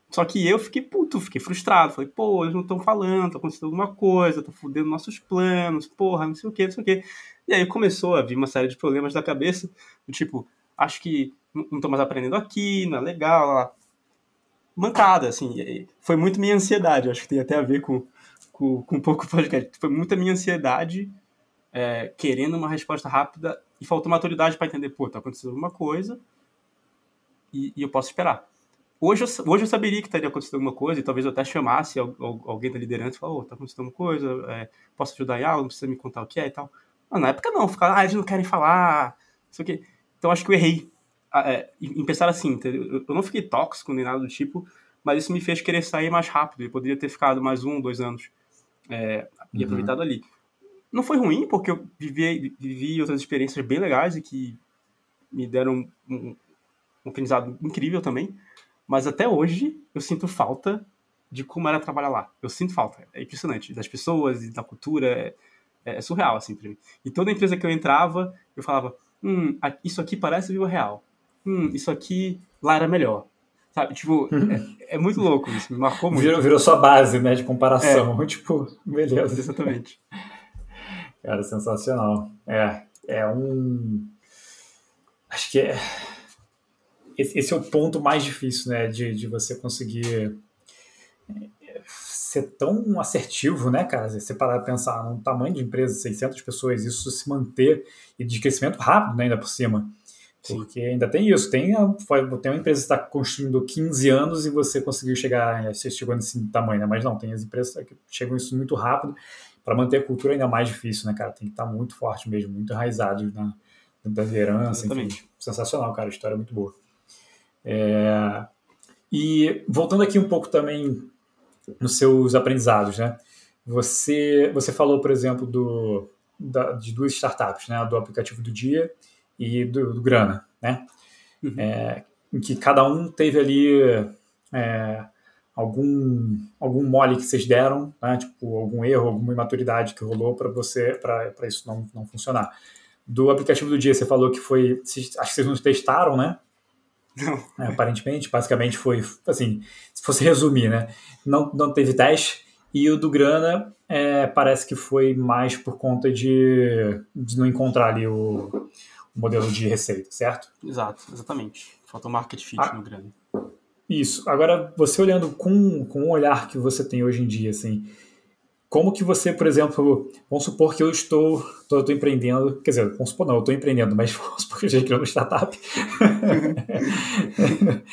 Speaker 2: Só que eu fiquei puto, fiquei frustrado. Falei, pô, eles não estão falando, tá acontecendo alguma coisa, tá fudendo nossos planos, porra, não sei o que, não sei o que. E aí começou a vir uma série de problemas da cabeça, do tipo, acho que não tô mais aprendendo aqui, não é legal, lá. Mancada, assim. Foi muito minha ansiedade, acho que tem até a ver com, com, com um pouco o podcast. Foi muita minha ansiedade é, querendo uma resposta rápida e faltou maturidade para entender, pô, tá acontecendo alguma coisa e, e, eu posso esperar. Hoje eu, hoje eu saberia que estaria acontecendo alguma coisa e talvez eu até chamasse alguém da liderança e falasse, oh, tá acontecendo alguma coisa, é, posso ajudar em algo, não precisa me contar o que é e tal. Mas na época não, ficar, ah, eles não querem falar, isso aqui. Então acho que eu errei é, em pensar assim, entendeu? eu não fiquei tóxico nem nada do tipo, mas isso me fez querer sair mais rápido. Eu poderia ter ficado mais um, dois anos é, e uhum. aproveitado ali. Não foi ruim, porque eu vivi, vivi outras experiências bem legais e que me deram um, um aprendizado incrível também. Mas até hoje eu sinto falta de como era trabalhar lá. Eu sinto falta. É impressionante. Das pessoas e da cultura. É, é surreal, assim, pra mim. E toda empresa que eu entrava, eu falava: hum, isso aqui parece Viva Real. Hum, isso aqui lá era melhor. Sabe? Tipo, é, é, muito louco isso. Me marcou muito.
Speaker 1: Virou, virou sua base, né, de comparação. É. (laughs) Tipo, beleza.
Speaker 2: Exatamente.
Speaker 1: Cara, sensacional. É, é um. Acho que é. Esse é o ponto mais difícil, né? De, de você conseguir é, ser tão assertivo, né, cara? Você parar de pensar num tamanho de empresa, 600 pessoas, isso se manter e de crescimento rápido, né, ainda por cima. Porque ainda tem isso, tem, tem uma empresa que está construindo 15 anos e você conseguiu chegar, você chegou nesse tamanho, né? Mas não, tem as empresas que chegam isso muito rápido. Para manter a cultura ainda mais difícil, né, cara? Tem que estar tá muito forte mesmo, muito enraizado na, da liderança, enfim. Sensacional, cara, a história é muito boa. É... E voltando aqui um pouco também nos seus aprendizados, né? Você, você falou, por exemplo, do, da, de duas startups, né? Do aplicativo do dia e do, do Grana, né? Uhum. É, em que cada um teve ali é, algum algum mole que vocês deram, né? Tipo algum erro, alguma imaturidade que rolou para você para isso não, não funcionar. Do aplicativo do dia você falou que foi, acho que vocês não testaram, né? Não. É, aparentemente, basicamente foi assim, se fosse resumir, né? Não, não teve teste. E o do Grana é, parece que foi mais por conta de, de não encontrar ali o, modelo de receita, certo?
Speaker 2: Exato, exatamente. Falta o market fit ah, no grana.
Speaker 1: Isso. Agora, você olhando com, com o olhar que você tem hoje em dia, assim, como que você, por exemplo, vamos supor que eu estou, estou, empreendendo, quer dizer, vamos supor não, eu estou empreendendo, mas (laughs) vamos supor que eu já criou uma startup. (laughs)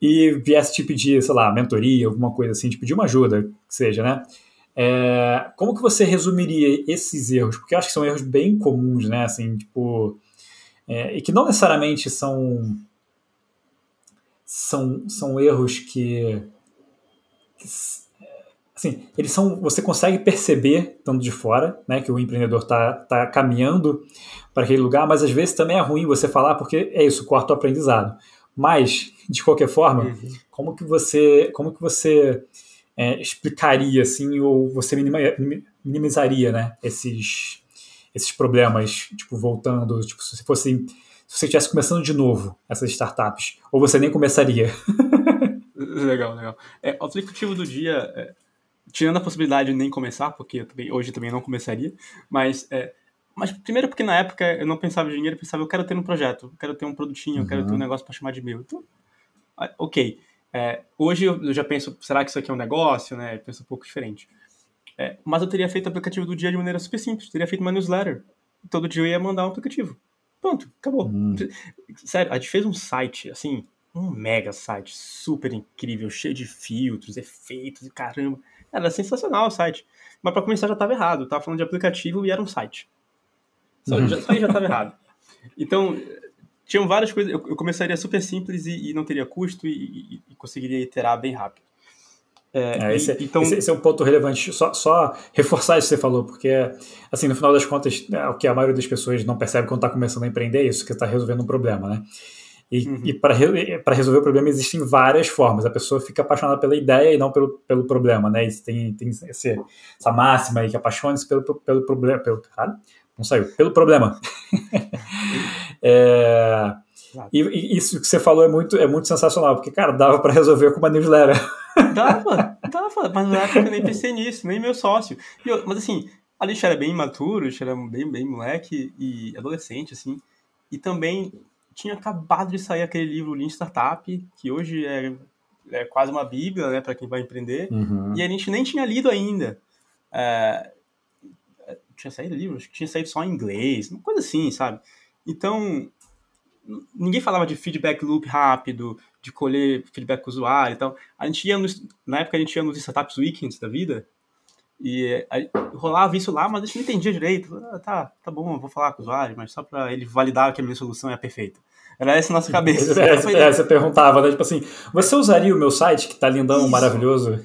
Speaker 1: e viesse te pedir, sei lá, mentoria, alguma coisa assim, te pedir uma ajuda, que seja, né? É, como que você resumiria esses erros? Porque eu acho que são erros bem comuns, né? Assim, tipo, é, e que não necessariamente são são, são erros que, que, assim eles são você consegue perceber estando de fora né que o empreendedor está tá caminhando para aquele lugar mas às vezes também é ruim você falar porque é isso corta o aprendizado mas de qualquer forma uhum. como que você como que você é, explicaria assim ou você minimizaria né esses esses problemas, tipo, voltando, tipo, se fosse se você estivesse começando de novo essas startups, ou você nem começaria? (laughs)
Speaker 2: legal, legal. É, o aplicativo do dia, é, tirando a possibilidade de nem começar, porque eu também, hoje também não começaria, mas, é, mas primeiro porque na época eu não pensava em dinheiro, eu pensava, eu quero ter um projeto, eu quero ter um produtinho, eu quero ter um uhum. negócio para chamar de meu. Então, ah, ok. É, hoje eu já penso, será que isso aqui é um negócio, né? Eu penso um pouco diferente. É, mas eu teria feito o aplicativo do dia de maneira super simples. Teria feito uma newsletter. Todo dia eu ia mandar um aplicativo. Pronto, acabou. Hum. (laughs) Sério, a gente fez um site, assim, um mega site, super incrível, cheio de filtros, efeitos e caramba. Era sensacional o site. Mas para começar já estava errado. Eu tava falando de aplicativo e era um site. Só, uhum. já, só aí já estava errado. Então, tinham várias coisas. Eu, eu começaria super simples e, e não teria custo e, e, e conseguiria iterar bem rápido.
Speaker 1: É, é, esse, é, então... esse, esse, é um ponto relevante. Só, só, reforçar isso que você falou, porque, assim, no final das contas, é, o que a maioria das pessoas não percebe quando está começando a empreender é isso, que está resolvendo um problema, né? E, uhum. e para resolver o problema existem várias formas. A pessoa fica apaixonada pela ideia e não pelo, pelo problema, né? E tem, tem esse, essa máxima aí que apaixone-se pelo, pelo problema. Pelo, caralho, não saiu. Pelo problema. (laughs) é, e, e, isso que você falou é muito, é muito sensacional, porque, cara, dava para resolver com uma newsletter.
Speaker 2: Dava, dava, mas na época eu nem pensei nisso, nem meu sócio. Eu, mas assim, a Lixa era bem imaturo, era bem, bem moleque e adolescente, assim. E também tinha acabado de sair aquele livro Lean Startup, que hoje é, é quase uma bíblia, né, para quem vai empreender. Uhum. E a gente nem tinha lido ainda. É, tinha saído livro? Acho que tinha saído só em inglês, uma coisa assim, sabe? Então, ninguém falava de feedback loop rápido, de colher feedback com o usuário e tal. A gente ia nos, na época a gente ia nos startups weekends da vida e aí, rolava isso lá, mas a gente não entendia direito. Ah, tá, tá bom, eu vou falar com o usuário, mas só para ele validar que a minha solução é perfeita. Era essa a nossa cabeça. (laughs)
Speaker 1: É, é, você perguntava, né? Tipo assim, você usaria o meu site que tá lindão, isso. maravilhoso? (laughs)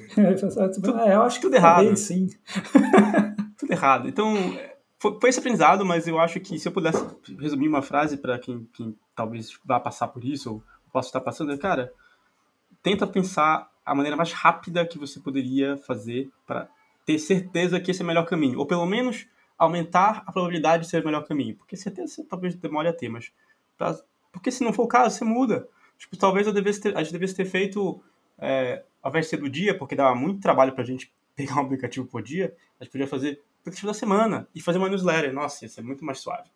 Speaker 2: é, eu acho que tudo errado. sim. (laughs) tudo errado. Então, foi, foi esse aprendizado, mas eu acho que se eu pudesse resumir uma frase para quem, quem talvez vá passar por isso, ou possa estar passando, cara, tenta pensar a maneira mais rápida que você poderia fazer para ter certeza que esse é o melhor caminho, ou pelo menos aumentar a probabilidade de ser o melhor caminho, porque certeza você talvez demore a ter, mas pra, porque se não for o caso, você muda. Tipo, talvez eu devesse ter, a gente devesse ter feito, é, ao invés de ser do dia, porque dava muito trabalho para a gente (laughs) pegar um aplicativo por dia, a gente podia fazer aplicativo da semana e fazer uma newsletter. Nossa, ia ser muito mais suave.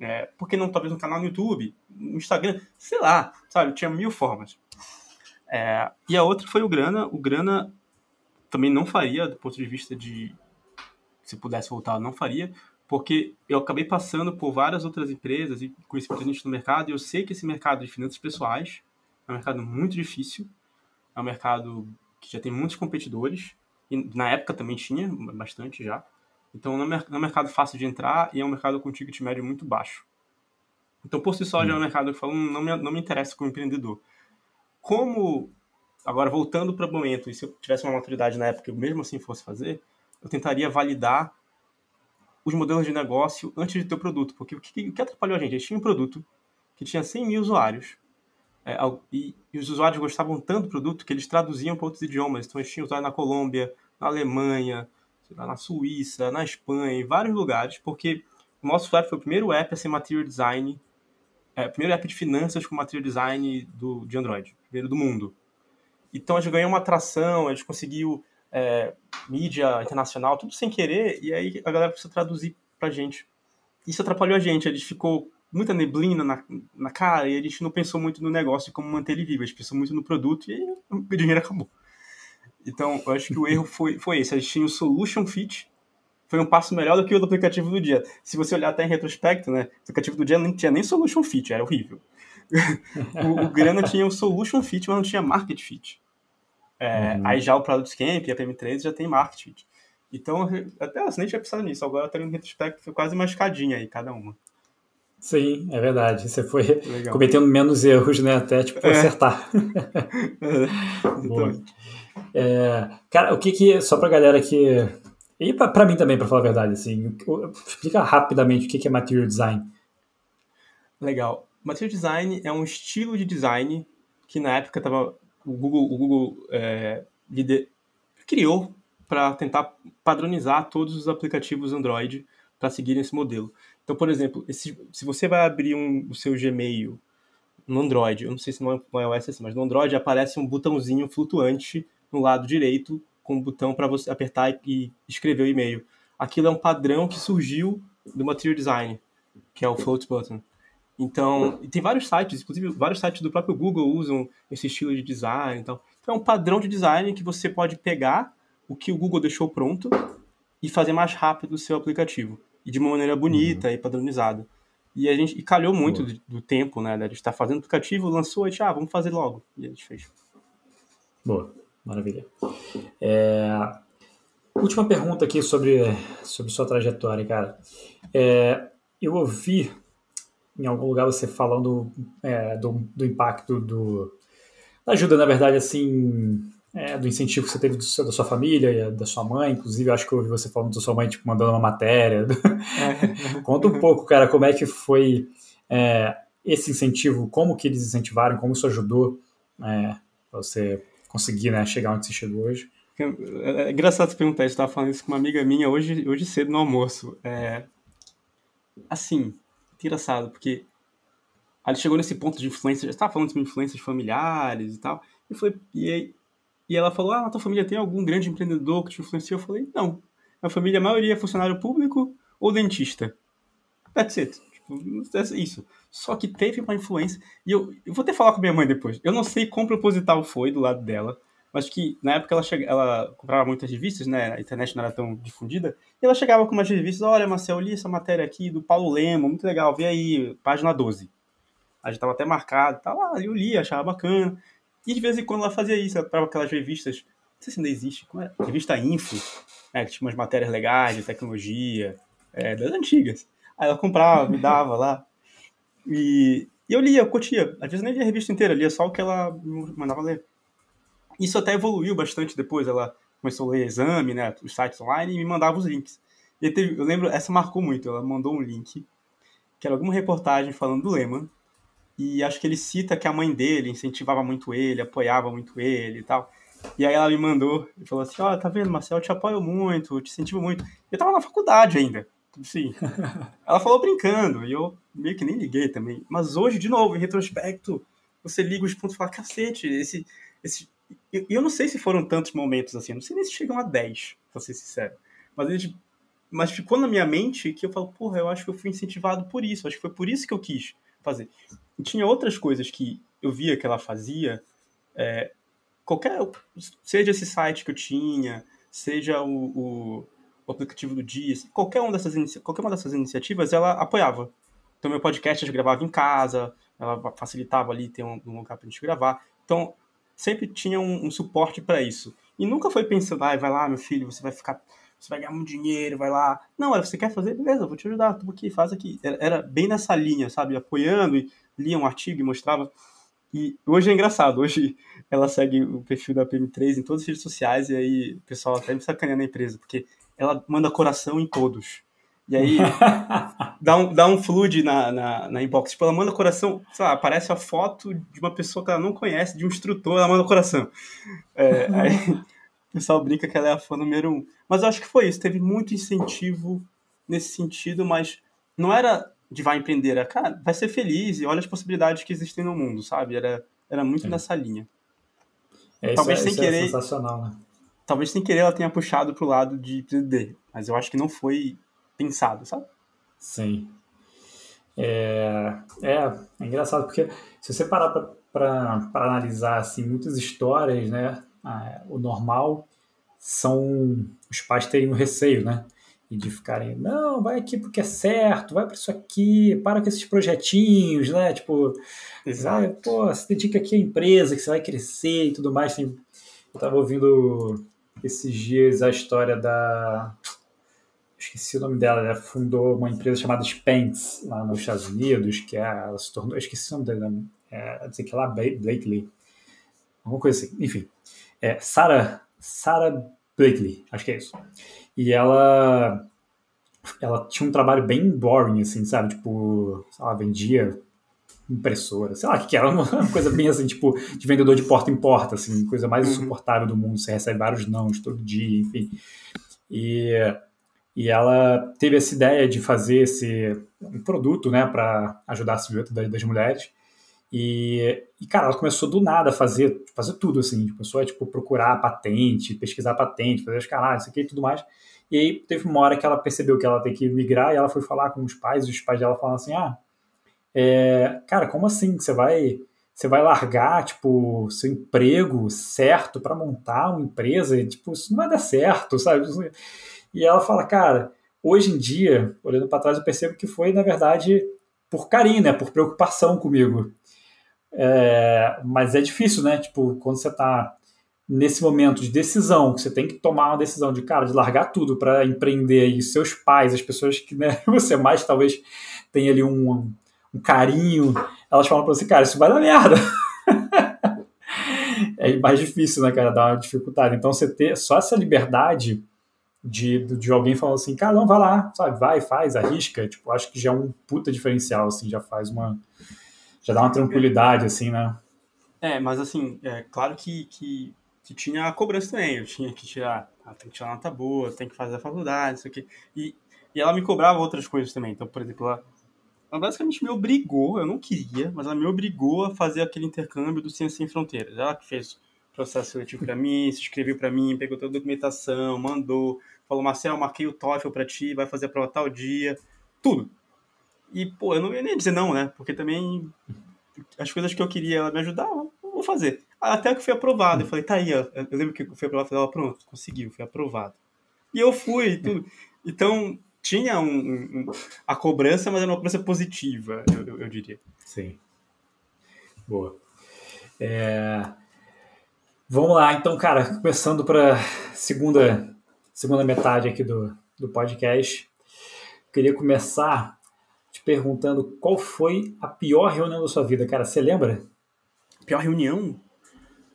Speaker 2: É, por que não talvez um canal no YouTube, no Instagram, sei lá, sabe? Tinha mil formas. É, e a outra foi o Grana. O Grana também não faria, do ponto de vista de se pudesse voltar, não faria, porque eu acabei passando por várias outras empresas e conheci muita gente no mercado, e eu sei que esse mercado de finanças pessoais é um mercado muito difícil, é um mercado que já tem muitos competidores, e na época também tinha, bastante já. Então não é um mercado fácil de entrar e é um mercado com ticket médio muito baixo. Então, por si só, hum. já é um hum. mercado que eu falo, hum, não me, não me interessa como empreendedor. Como, agora voltando para o momento, e se eu tivesse uma maturidade na época, eu mesmo assim fosse fazer, eu tentaria validar os modelos de negócio antes de ter o produto. Porque o que, o que atrapalhou a gente? A gente tinha um produto que tinha 100 mil usuários. É, e, e, os usuários gostavam tanto do produto que eles traduziam para outros idiomas. Então, a gente tinha usuário na Colômbia, na Alemanha, lá, na Suíça, na Espanha, em vários lugares, porque o nosso usuário foi o primeiro app a ser material design, é, o primeiro app de finanças com material design do, de Android, primeiro do mundo. Então, a gente ganhou uma atração, a gente conseguiu é, mídia internacional, tudo sem querer, e aí a galera precisa traduzir pra gente. Isso atrapalhou a gente, a gente ficou muita neblina na, na cara e a gente não pensou muito no negócio e como manter ele vivo, a gente pensou muito no produto e o dinheiro acabou. Então, eu acho que o erro foi, foi esse, a gente tinha o Solution Fit, foi um passo melhor do que o do aplicativo do dia. Se você olhar até em retrospecto, né, o aplicativo do dia não tinha nem Solution Fit, era horrível. (laughs) o, o Grana tinha o Solution Fit, mas não tinha Market Fit. É, uhum. Aí já o Product Camp e a PM3 já tem marketing. Então, até assim, nem tinha pensado nisso. Agora, tá no retrospecto, foi quase uma escadinha aí, cada uma.
Speaker 1: Sim, é verdade. Você foi Legal. cometendo menos erros, né? Até, tipo, é. acertar. (laughs) (laughs) então. É, cara, o que que... Só pra galera que... E pra mim também, pra falar a verdade, assim. Explica rapidamente o que que é Material Design.
Speaker 2: Legal. Material Design é um estilo de design que na época estava o Google, o Google é, lider, criou para tentar padronizar todos os aplicativos Android para seguir esse modelo. Então, por exemplo, esse, se você vai abrir um, o seu Gmail no Android, eu não sei se no iOS é assim, mas no Android aparece um botãozinho flutuante no lado direito com um botão para você apertar e escrever o e-mail. Aquilo é um padrão que surgiu do Material Design, que é o Float Button. Então, tem vários sites, inclusive vários sites do próprio Google usam esse estilo de design. Então, então é um padrão de design que você pode pegar o que o Google deixou pronto e fazer mais rápido o seu aplicativo. E de uma maneira bonita uhum. e padronizada. E a gente e calhou muito do, do, tempo, né? A gente está fazendo aplicativo, lançou, a gente, ah, vamos fazer logo. E a gente fez.
Speaker 1: Boa, maravilha. É... Última pergunta aqui sobre, sobre sua trajetória, cara. É, eu ouvi em algum lugar você falando é, do, do impacto do, da ajuda, na verdade, assim, é, do incentivo que você teve do, da sua família, da sua mãe, inclusive, acho que eu ouvi você falando da sua mãe, tipo, mandando uma matéria. (laughs) Conta um pouco, cara, como é que foi é, esse incentivo, como que eles incentivaram, como isso ajudou é, você conseguir né, chegar onde você chegou hoje.
Speaker 2: É, é engraçado você perguntar, eu estava falando isso com uma amiga minha hoje, hoje cedo no almoço. É, assim, engraçado, porque ele chegou nesse ponto de influência, já estava falando de influências familiares e tal, e, foi, e, e ela falou, ah, na tua família tem algum grande empreendedor que te influenciou? Eu falei, não, a família, a maioria é funcionário público ou dentista. That's it. Tipo, é isso. Só que teve uma influência, e eu, eu vou até falar com minha mãe depois, eu não sei quão proposital foi do lado dela, mas que na época ela, chega, ela comprava muitas revistas, né? A internet não era tão difundida. E ela chegava com umas revistas: olha, Marcel, li essa matéria aqui do Paulo Lema, muito legal, vê aí, página 12. A gente tava até marcado, tá lá, eu li, achava bacana. E de vez em quando ela fazia isso, ela comprava aquelas revistas, não sei se ainda existe, como é? Revista Info, né, que tinha umas matérias legais de tecnologia, é, das antigas. Aí ela comprava, me dava lá. E, e eu lia, eu curtia. Às vezes nem lia a revista inteira, lia só o que ela mandava ler. Isso até evoluiu bastante depois. Ela começou a ler exame, né, os sites online e me mandava os links. E teve, eu lembro, essa marcou muito. Ela mandou um link que era alguma reportagem falando do Lehman. E acho que ele cita que a mãe dele incentivava muito ele, apoiava muito ele e tal. E aí ela me mandou e falou assim: Ó, oh, tá vendo, Marcel, eu te apoio muito, eu te incentivo muito. Eu tava na faculdade ainda, assim. (laughs) ela falou brincando, e eu meio que nem liguei também. Mas hoje, de novo, em retrospecto, você liga os pontos e fala: cacete, esse, esse eu, eu, não sei se foram tantos momentos assim, não sei nem se chegam a 10, pra ser sincero. Mas gente mas ficou na minha mente que eu falo, porra, eu acho que eu fui incentivado por isso, acho que foi por isso que eu quis fazer. E tinha outras coisas que eu via que ela fazia, é, qualquer, seja esse site que eu tinha, seja o, o, o aplicativo do dia, qualquer, uma dessas, qualquer uma dessas iniciativas, ela apoiava. Então, meu podcast eu gravava em casa, ela facilitava ali ter um, um lugar para a gente gravar. Então, sempre tinha um, um suporte para isso. E nunca foi pensando, ah, vai lá, meu filho, você vai ficar, você vai ganhar muito dinheiro, vai lá. Não, você quer fazer? Beleza, vou te ajudar, tu aqui, faz aqui. Era, bem nessa linha, sabe? Apoiando e lia um artigo e mostrava. E hoje é engraçado, hoje ela segue o perfil da PM3 em todas as redes sociais e aí o pessoal até me sacaneia na empresa, porque ela manda coração em todos. E aí (laughs) dá um, dá um flood na, na, na, inbox. Tipo, ela manda coração, sei lá, aparece a foto de uma pessoa que ela não conhece, de um instrutor, ela manda coração. É, aí o pessoal brinca que ela é a fã número um. Mas eu acho que foi isso, teve muito incentivo nesse sentido, mas não era de vai empreender, era, cara, vai ser feliz e olha as possibilidades que existem no mundo, sabe? Era, era muito é. nessa linha.
Speaker 1: É, talvez é, sem é querer. É sensacional, né?
Speaker 2: Talvez sem querer ela tenha puxado pro lado de empreender, mas eu acho que não foi pensado, sabe?
Speaker 1: Sim. É, é, é engraçado, porque se você parar para analisar assim, muitas histórias, né, o normal são os pais terem um receio, né? E de ficarem, não, vai aqui porque é certo, vai para isso aqui, para com esses projetinhos, né? Tipo, vai, pô, se dedica aqui à empresa que você vai crescer e tudo mais. Eu estava ouvindo esses dias a história da esqueci o nome dela, ela fundou uma empresa chamada Spence, lá nos Estados Unidos, que é, ela se tornou, esqueci o nome dela, é, sei que lá, Blakely, alguma coisa assim, enfim, é Sarah, Sarah Blakely, acho que é isso. E ela, ela tinha um trabalho bem boring, assim, sabe, tipo, ela vendia impressora, sei lá, que era (laughs) uma coisa bem assim, tipo, de vendedor de porta em porta, assim, coisa mais uhum. insuportável do mundo, você recebe vários nãos todo dia, enfim. E e ela teve essa ideia de fazer esse um produto, né, para ajudar a silhueta das, mulheres. E, e, cara, ela começou do nada a fazer, fazer tudo, assim. Começou a, tipo, procurar patente, pesquisar patente, fazer os canais, isso aqui e tudo mais. E aí teve uma hora que ela percebeu que ela tem que migrar e ela foi falar com os pais, e os pais dela falaram assim, ah, é, cara, como assim? Você vai, você vai largar, tipo, seu emprego certo para montar uma empresa? Tipo, isso não vai dar certo, sabe? E ela fala, cara, hoje em dia, olhando para trás, eu percebo que foi, na verdade, por carinho, né? Por preocupação comigo. É, mas é difícil, né? Tipo, quando você está nesse momento de decisão, que você tem que tomar uma decisão de, cara, de largar tudo para empreender e seus pais, as pessoas que né, (laughs) você mais talvez tenha ali um, um carinho, elas falam para você, cara, isso vai dar merda. (laughs) é mais difícil, né, cara, dar uma dificuldade. Então, você ter só essa liberdade de, de alguém falando assim, cara, não, vai lá, sabe, vai, faz, arrisca, tipo, acho que já é um puta diferencial, assim, já faz uma, já dá uma tranquilidade, assim, né?
Speaker 2: É, mas assim, é claro que, que, que tinha a cobrança também, eu tinha que tirar, ah, tem que tirar nota boa, tem que fazer a faculdade, isso aqui, e, e ela me cobrava outras coisas também, então, por exemplo, ela, ela basicamente me obrigou, eu não queria, mas ela me obrigou a fazer aquele intercâmbio do Ciência Sem Fronteiras, ela que fez processo seletivo para mim, se inscreveu para mim, pegou toda a documentação, mandou, falou, Marcel, marquei o TOEFL para ti, vai fazer a prova tal dia, tudo. E, pô, eu não ia nem dizer não, né? Porque também as coisas que eu queria ela me ajudar, eu vou fazer. Até que fui aprovado. Eu falei, tá aí, ó. Eu lembro que fui aprovado, falei, ó, pronto, conseguiu, fui aprovado. E eu fui tudo. Então, tinha um, um, a cobrança, mas era uma cobrança positiva, eu, eu, eu diria.
Speaker 1: Sim. Boa. É... Vamos lá, então, cara, começando para segunda segunda metade aqui do, do podcast. Queria começar te perguntando qual foi a pior reunião da sua vida, cara. Você lembra?
Speaker 2: Pior reunião?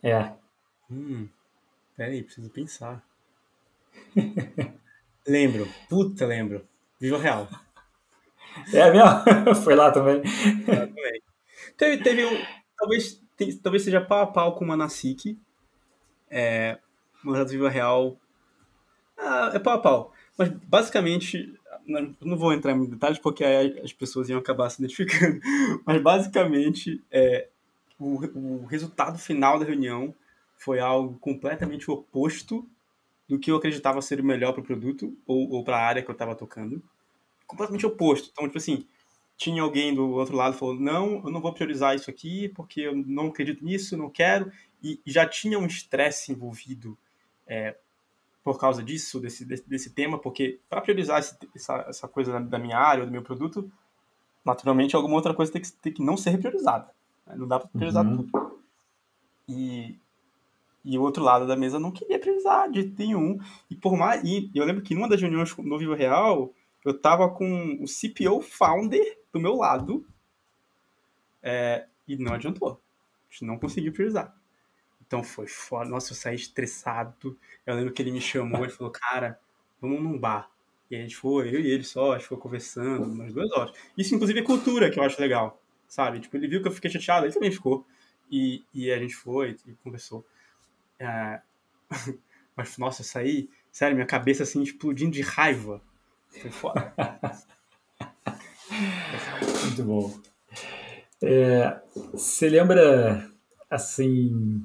Speaker 1: É.
Speaker 2: Hum, peraí, preciso pensar. (laughs) lembro, puta, lembro. Viva Real.
Speaker 1: É mesmo? (laughs) foi lá também.
Speaker 2: É, também. Teve, teve um. Talvez, tem, talvez seja pau a pau com o Manasik. É, Mandato Viva Real ah, é pau a pau. Mas basicamente, não vou entrar em detalhes porque aí as pessoas iam acabar se identificando. (laughs) Mas basicamente, é, o, o resultado final da reunião foi algo completamente oposto do que eu acreditava ser o melhor para o produto ou, ou para a área que eu estava tocando. Completamente oposto. Então, tipo assim, tinha alguém do outro lado falou não, eu não vou priorizar isso aqui porque eu não acredito nisso, não quero. E já tinha um estresse envolvido é, por causa disso, desse, desse, desse tema, porque para priorizar esse, essa, essa coisa da, da minha área ou do meu produto, naturalmente alguma outra coisa tem que, tem que não ser priorizada. Né? Não dá para priorizar uhum. tudo. E, e o outro lado da mesa não queria priorizar de nenhum. E por mais. E eu lembro que numa das reuniões no Vivo Real, eu tava com o CPO founder do meu lado. É, e não adiantou. A gente não conseguiu priorizar. Então foi foda. Nossa, eu saí estressado. Eu lembro que ele me chamou e falou, cara, vamos num bar. E a gente foi, eu e ele só, a gente foi conversando umas duas horas. Isso, inclusive, é cultura que eu acho legal, sabe? Tipo, ele viu que eu fiquei chateado, ele também ficou. E, e a gente foi e conversou. É... (laughs) Mas, nossa, saí, sério, minha cabeça assim, explodindo de raiva. Foi foda. (laughs)
Speaker 1: Muito bom. É, você lembra, assim,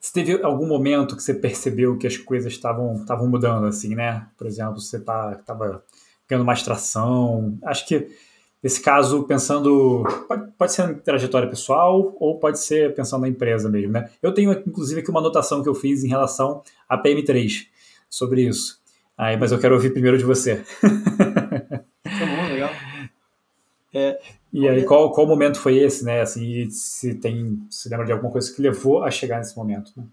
Speaker 1: se teve algum momento que você percebeu que as coisas estavam estavam mudando, assim, né? Por exemplo, você tá, ganhando mais tração. Acho que nesse caso, pensando. Pode, pode ser trajetória pessoal ou pode ser pensando na empresa mesmo, né? Eu tenho, inclusive, aqui uma anotação que eu fiz em relação à PM3 sobre isso. Aí, mas eu quero ouvir primeiro de você.
Speaker 2: Tá bom, legal.
Speaker 1: É, e aí, qual, qual momento foi esse, né? Assim, se tem, se lembra de alguma coisa que levou a chegar nesse momento? Né?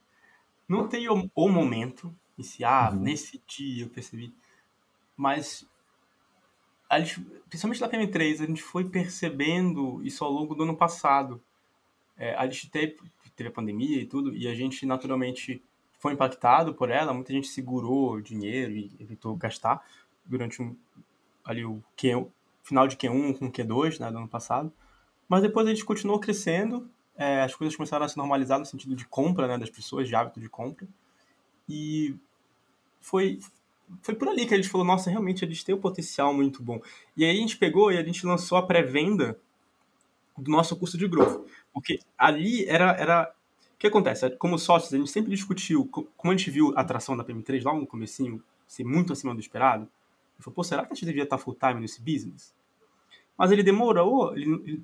Speaker 2: Não tem o, o momento em si, ah, uhum. nesse dia eu percebi, mas a gente, principalmente na PM3, a gente foi percebendo isso ao longo do ano passado. É, a gente teve, teve a pandemia e tudo, e a gente naturalmente foi impactado por ela, muita gente segurou dinheiro e evitou gastar durante um, ali o que final de Q1 com Q2, né, do ano passado. Mas depois a gente continuou crescendo, é, as coisas começaram a se normalizar no sentido de compra, né, das pessoas, de hábito de compra. E foi, foi por ali que a gente falou, nossa, realmente gente tem um potencial muito bom. E aí a gente pegou e a gente lançou a pré-venda do nosso curso de growth. Porque ali era, era... O que acontece? Como sócios, a gente sempre discutiu, como a gente viu a atração da PM3 lá no comecinho, ser muito acima do esperado, ele falou, pô, será que a gente devia estar full time nesse business? Mas ele demorou, ele,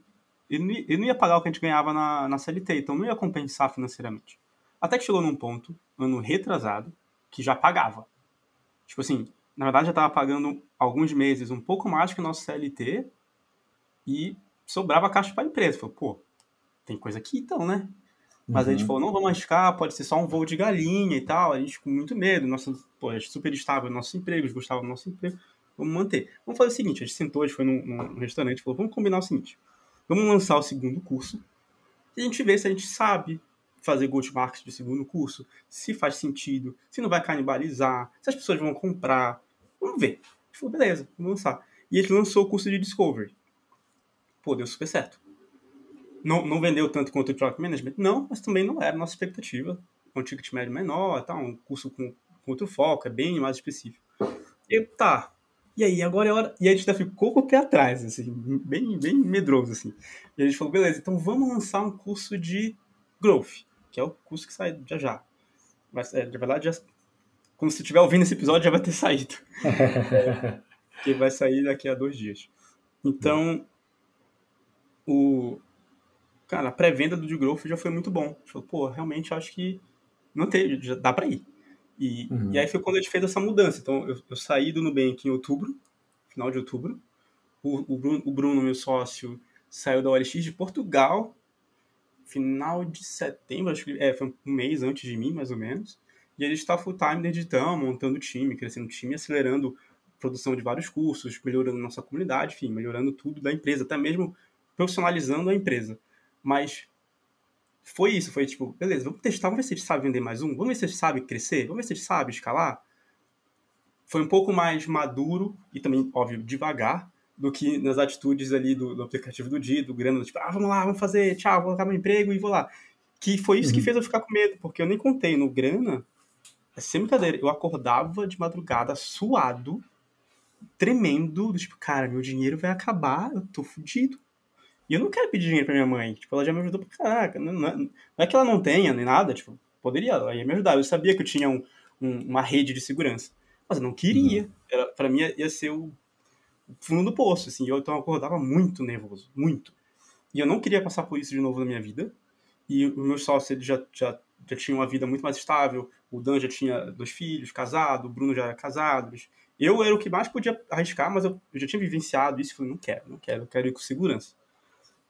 Speaker 2: ele, ele não ia pagar o que a gente ganhava na, na CLT, então não ia compensar financeiramente. Até que chegou num ponto, ano retrasado, que já pagava. Tipo assim, na verdade já estava pagando alguns meses um pouco mais que o nosso CLT e sobrava caixa para a empresa. Falei, pô, tem coisa aqui então, né? Mas uhum. a gente uhum. falou, não vamos arriscar, pode ser só um voo de galinha e tal. A gente com muito medo, nosso, pô, a gente super estável no nosso emprego, gostava do nosso emprego. Vamos manter. Vamos fazer o seguinte: a gente sentou, a gente foi num, num restaurante e falou: vamos combinar o seguinte. Vamos lançar o segundo curso e a gente vê se a gente sabe fazer go market de segundo curso, se faz sentido, se não vai canibalizar, se as pessoas vão comprar. Vamos ver. Gente falou: beleza, vamos lançar. E gente lançou o curso de Discovery. Pô, deu super certo. Não, não vendeu tanto quanto o Product Management? Não, mas também não era a nossa expectativa. Um ticket médio menor, tá, um curso com, com outro foco, é bem mais específico. E tá, e aí, agora é hora. E a gente ainda ficou com o pé atrás, assim, bem, bem medroso, assim. E a gente falou, beleza, então vamos lançar um curso de Growth, que é o curso que sai já já. Mas, é, de verdade, já, quando você estiver ouvindo esse episódio, já vai ter (laughs) saído. é, (laughs) que vai sair daqui a dois dias. Então, o. Cara, a pré-venda do de Growth já foi muito bom. Falou, pô, realmente acho que não tem, já dá pra ir. E, uhum. e aí foi quando a gente fez essa mudança. Então, eu, eu saí do Nubank em outubro, final de outubro. O, o, Bruno, o Bruno, meu sócio, saiu da OLX de Portugal, final de setembro, acho que é, foi um mês antes de mim, mais ou menos. E gente está full time editando, montando time, crescendo time, acelerando a produção de vários cursos, melhorando nossa comunidade, enfim, melhorando tudo da empresa, até mesmo profissionalizando a empresa. Mas foi isso, foi tipo, beleza, vamos testar, vamos ver se a gente sabe vender mais um, vamos ver se a gente sabe crescer, vamos ver se a gente sabe escalar. Foi um pouco mais maduro e também, óbvio, devagar do que nas atitudes ali do, do aplicativo do dia, do grana, tipo, ah, vamos lá, vamos fazer, tchau, vou colocar meu emprego e vou lá. Que foi isso uhum. que fez eu ficar com medo, porque eu nem contei no grana, é sem brincadeira, eu acordava de madrugada suado, tremendo, tipo, cara, meu dinheiro vai acabar, eu tô fudido. E eu não quero pedir dinheiro pra minha mãe. Tipo, ela já me ajudou pra caraca. Não, não, é, não é que ela não tenha nem nada, tipo, poderia, ela ia me ajudar. Eu sabia que eu tinha um, um, uma rede de segurança. Mas eu não queria. Uhum. Para mim ia ser o fundo do poço, assim. Eu então acordava muito nervoso, muito. E eu não queria passar por isso de novo na minha vida. E os meus sócios eles já, já, já tinham uma vida muito mais estável. O Dan já tinha dois filhos, casado. O Bruno já era casado. Eu era o que mais podia arriscar, mas eu, eu já tinha vivenciado isso. Falei, não quero, não quero, eu quero ir com segurança.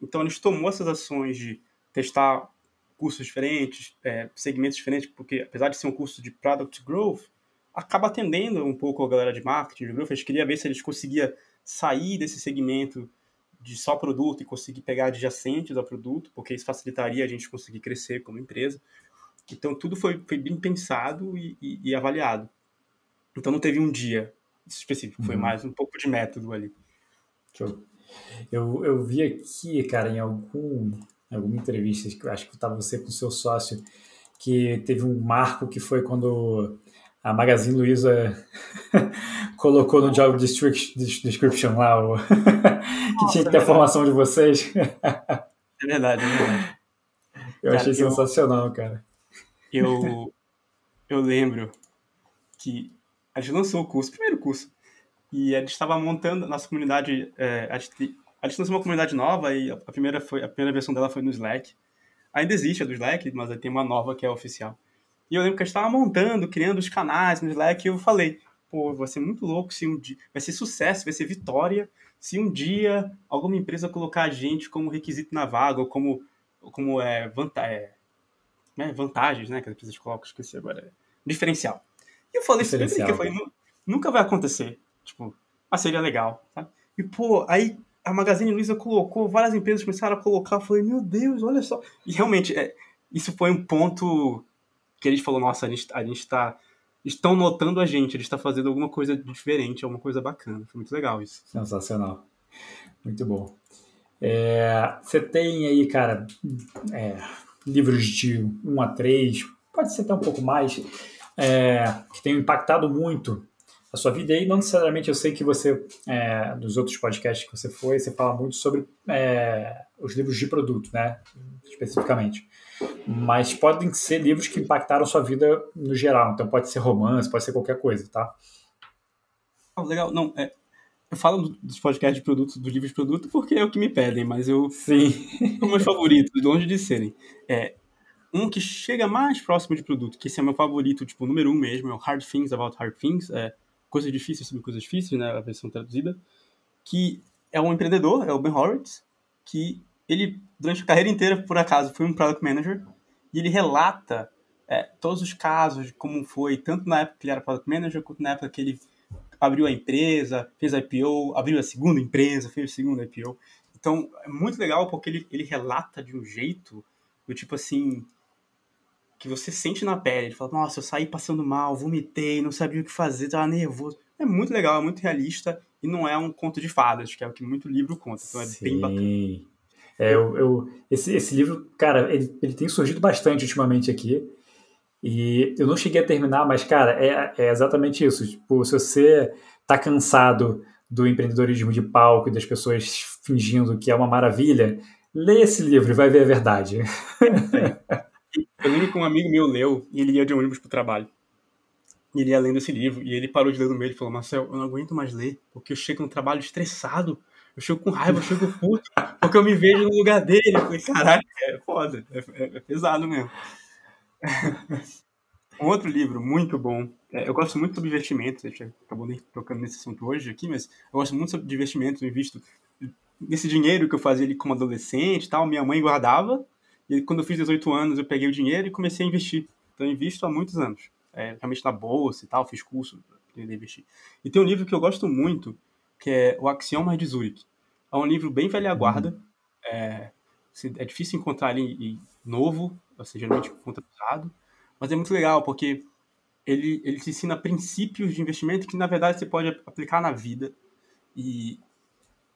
Speaker 2: Então, eles tomou essas ações de testar cursos diferentes, é, segmentos diferentes, porque apesar de ser um curso de Product Growth, acaba atendendo um pouco a galera de marketing, de growth. Eles queriam ver se eles conseguiam sair desse segmento de só produto e conseguir pegar adjacentes ao produto, porque isso facilitaria a gente conseguir crescer como empresa. Então, tudo foi, foi bem pensado e, e, e avaliado. Então, não teve um dia específico, foi uhum. mais um pouco de método ali.
Speaker 1: Show. Eu, eu vi aqui, cara, em algum, alguma entrevista, que eu acho que estava você com o seu sócio, que teve um marco que foi quando a Magazine Luiza (laughs) colocou no job description lá o (laughs) que tinha que ter a formação de vocês.
Speaker 2: É verdade, é verdade.
Speaker 1: Eu cara, achei sensacional, eu, cara.
Speaker 2: Eu, eu lembro que a gente lançou o curso, o primeiro curso, e a gente estava montando nossa comunidade. É, a, gente, a gente lançou uma comunidade nova e a primeira, foi, a primeira versão dela foi no Slack. Ainda existe a do Slack, mas tem uma nova que é oficial. E eu lembro que a gente estava montando, criando os canais no Slack e eu falei: pô, vai ser muito louco se um dia. Vai ser sucesso, vai ser vitória se um dia alguma empresa colocar a gente como requisito na vaga ou como, como é, vanta é, né, vantagens, né? Que as empresas colocam, esqueci agora. É, diferencial. E eu falei isso, eu falei, nunca vai acontecer. Tipo, ah, seria legal, tá? E, pô, aí a Magazine Luiza colocou, várias empresas começaram a colocar, eu falei, meu Deus, olha só. E realmente, é, isso foi um ponto que a gente falou, nossa, a gente, a gente tá. Estão notando a gente, eles estão tá fazendo alguma coisa diferente, alguma coisa bacana. Foi muito legal isso.
Speaker 1: Sensacional. Muito bom. É, você tem aí, cara, é, livros de 1 a 3, pode ser até um pouco mais, é, que tem impactado muito a sua vida. E não necessariamente eu sei que você, é, dos outros podcasts que você foi, você fala muito sobre é, os livros de produto, né? Especificamente. Mas podem ser livros que impactaram a sua vida no geral. Então pode ser romance, pode ser qualquer coisa, tá?
Speaker 2: Oh, legal. Não, é, eu falo dos podcasts de produto, dos livros de produto, porque é o que me pedem, mas eu.
Speaker 1: Sim. (laughs)
Speaker 2: São meus favoritos, longe de serem. É, um que chega mais próximo de produto, que esse é meu favorito, tipo, número um mesmo, é o Hard Things About Hard Things. É, Coisas Difíceis sobre Coisas Difíceis, né, a versão traduzida, que é um empreendedor, é o Ben Horowitz, que ele, durante a carreira inteira, por acaso, foi um Product Manager, e ele relata é, todos os casos como foi, tanto na época que ele era Product Manager, quanto na época que ele abriu a empresa, fez a IPO, abriu a segunda empresa, fez a segunda IPO. Então, é muito legal porque ele, ele relata de um jeito do tipo assim, que você sente na pele. Ele fala, nossa, eu saí passando mal, vomitei, não sabia o que fazer, tava nervoso. É muito legal, é muito realista e não é um conto de fadas, que é o que muito livro conta. Então é Sim. bem bacana.
Speaker 1: É, eu, eu, esse, esse livro, cara, ele, ele tem surgido bastante ultimamente aqui. E eu não cheguei a terminar, mas, cara, é, é exatamente isso. Tipo, se você tá cansado do empreendedorismo de palco e das pessoas fingindo que é uma maravilha, leia esse livro e vai ver a verdade.
Speaker 2: É. Eu lembro que um amigo meu leu e ele ia de ônibus pro trabalho. E ele ia lendo esse livro e ele parou de ler no meio e falou: Marcel, eu não aguento mais ler, porque eu chego no trabalho estressado, eu chego com raiva, eu chego puto, porque eu me vejo no lugar dele. Eu falei: caralho, é foda, é, é, é pesado mesmo. um outro livro muito bom, é, eu gosto muito sobre investimentos, a gente acabou nem tocando nesse assunto hoje aqui, mas eu gosto muito sobre investimentos, eu invisto nesse dinheiro que eu fazia ali como adolescente tal, minha mãe guardava e quando eu fiz 18 anos, eu peguei o dinheiro e comecei a investir. Então, eu invisto há muitos anos. É, realmente na bolsa e tal, fiz curso para investir. E tem um livro que eu gosto muito, que é O Axiomas de Zurich. É um livro bem velha guarda. Uhum. É, é difícil encontrar ele novo, ou seja, geralmente encontra usado. Mas é muito legal, porque ele, ele te ensina princípios de investimento que, na verdade, você pode aplicar na vida. E,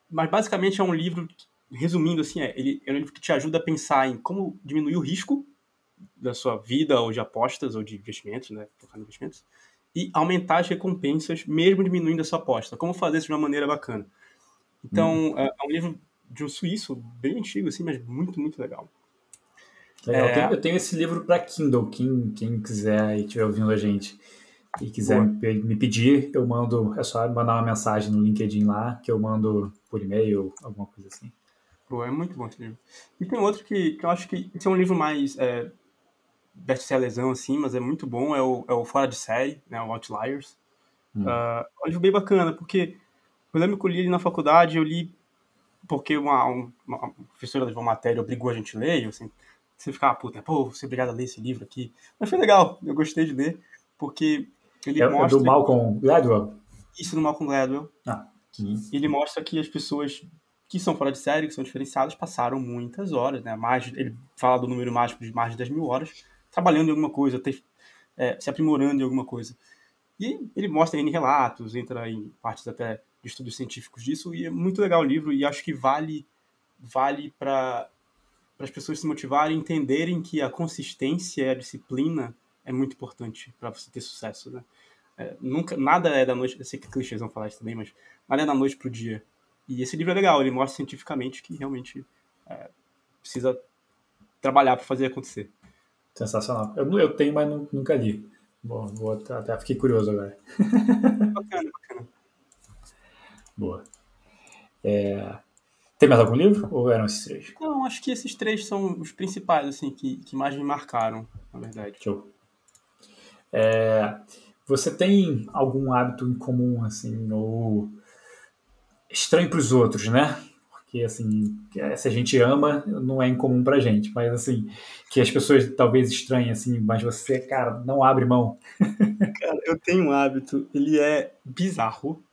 Speaker 2: mas, basicamente, é um livro resumindo, assim, é, ele é um livro que te ajuda a pensar em como diminuir o risco da sua vida, ou de apostas, ou de investimentos, né? Focar em investimentos, e aumentar as recompensas, mesmo diminuindo a sua aposta. Como fazer isso de uma maneira bacana. Então, hum. é, é, um livro de um suíço, bem antigo, assim, mas muito, muito legal.
Speaker 1: legal. É... Eu, tenho, eu, tenho, esse livro para Kindle, quem, quem quiser e estiver ouvindo a gente. e quiser me, me, pedir, eu mando, é só mandar uma mensagem no LinkedIn lá, que eu mando por e-mail, alguma coisa assim.
Speaker 2: Pô, é muito bom esse livro. E tem outro que, que eu acho que esse é um livro mais é, best-sellerzão, assim, mas é muito bom, é o, é o Fora de Série, né, o Outliers. Hum. Uh, é um livro bem bacana, porque eu lembro que eu li ele na faculdade, eu li porque uma, uma professora de uma matéria obrigou a gente a ler, e assim, você ficava, puta, pô, você é obrigado a ler esse livro aqui. Mas foi legal, eu gostei de ler, porque ele
Speaker 1: é,
Speaker 2: mostra...
Speaker 1: É do Malcolm Gladwell?
Speaker 2: Isso, do Malcolm Gladwell.
Speaker 1: Ah.
Speaker 2: Ele mostra que as pessoas que são fora de série, que são diferenciadas, passaram muitas horas, né? Mais, ele fala do número mágico de mais de 10 mil horas, trabalhando em alguma coisa, é, se aprimorando em alguma coisa. E ele mostra em relatos, entra em partes até de estudos científicos disso, e é muito legal o livro, e acho que vale vale para as pessoas se motivarem, entenderem que a consistência e a disciplina é muito importante para você ter sucesso, né? É, nunca, nada é da noite, eu sei que clichês vão falar isso também, mas nada é da noite pro dia. E esse livro é legal, ele mostra cientificamente que realmente é, precisa trabalhar para fazer acontecer.
Speaker 1: Sensacional. Eu, eu tenho, mas nunca li. Bom, vou até, até fiquei curioso agora. (laughs)
Speaker 2: bacana, bacana.
Speaker 1: Boa. É, tem mais algum livro ou eram esses três?
Speaker 2: Não, acho que esses três são os principais, assim, que, que mais me marcaram, na verdade.
Speaker 1: Show. É, você tem algum hábito em comum, assim, ou estranho para os outros, né? Porque, assim, se a gente ama, não é incomum pra gente, mas, assim, que as pessoas talvez estranhem, assim, mas você, cara, não abre mão. (laughs)
Speaker 2: Cara, eu tenho um hábito, ele é bizarro.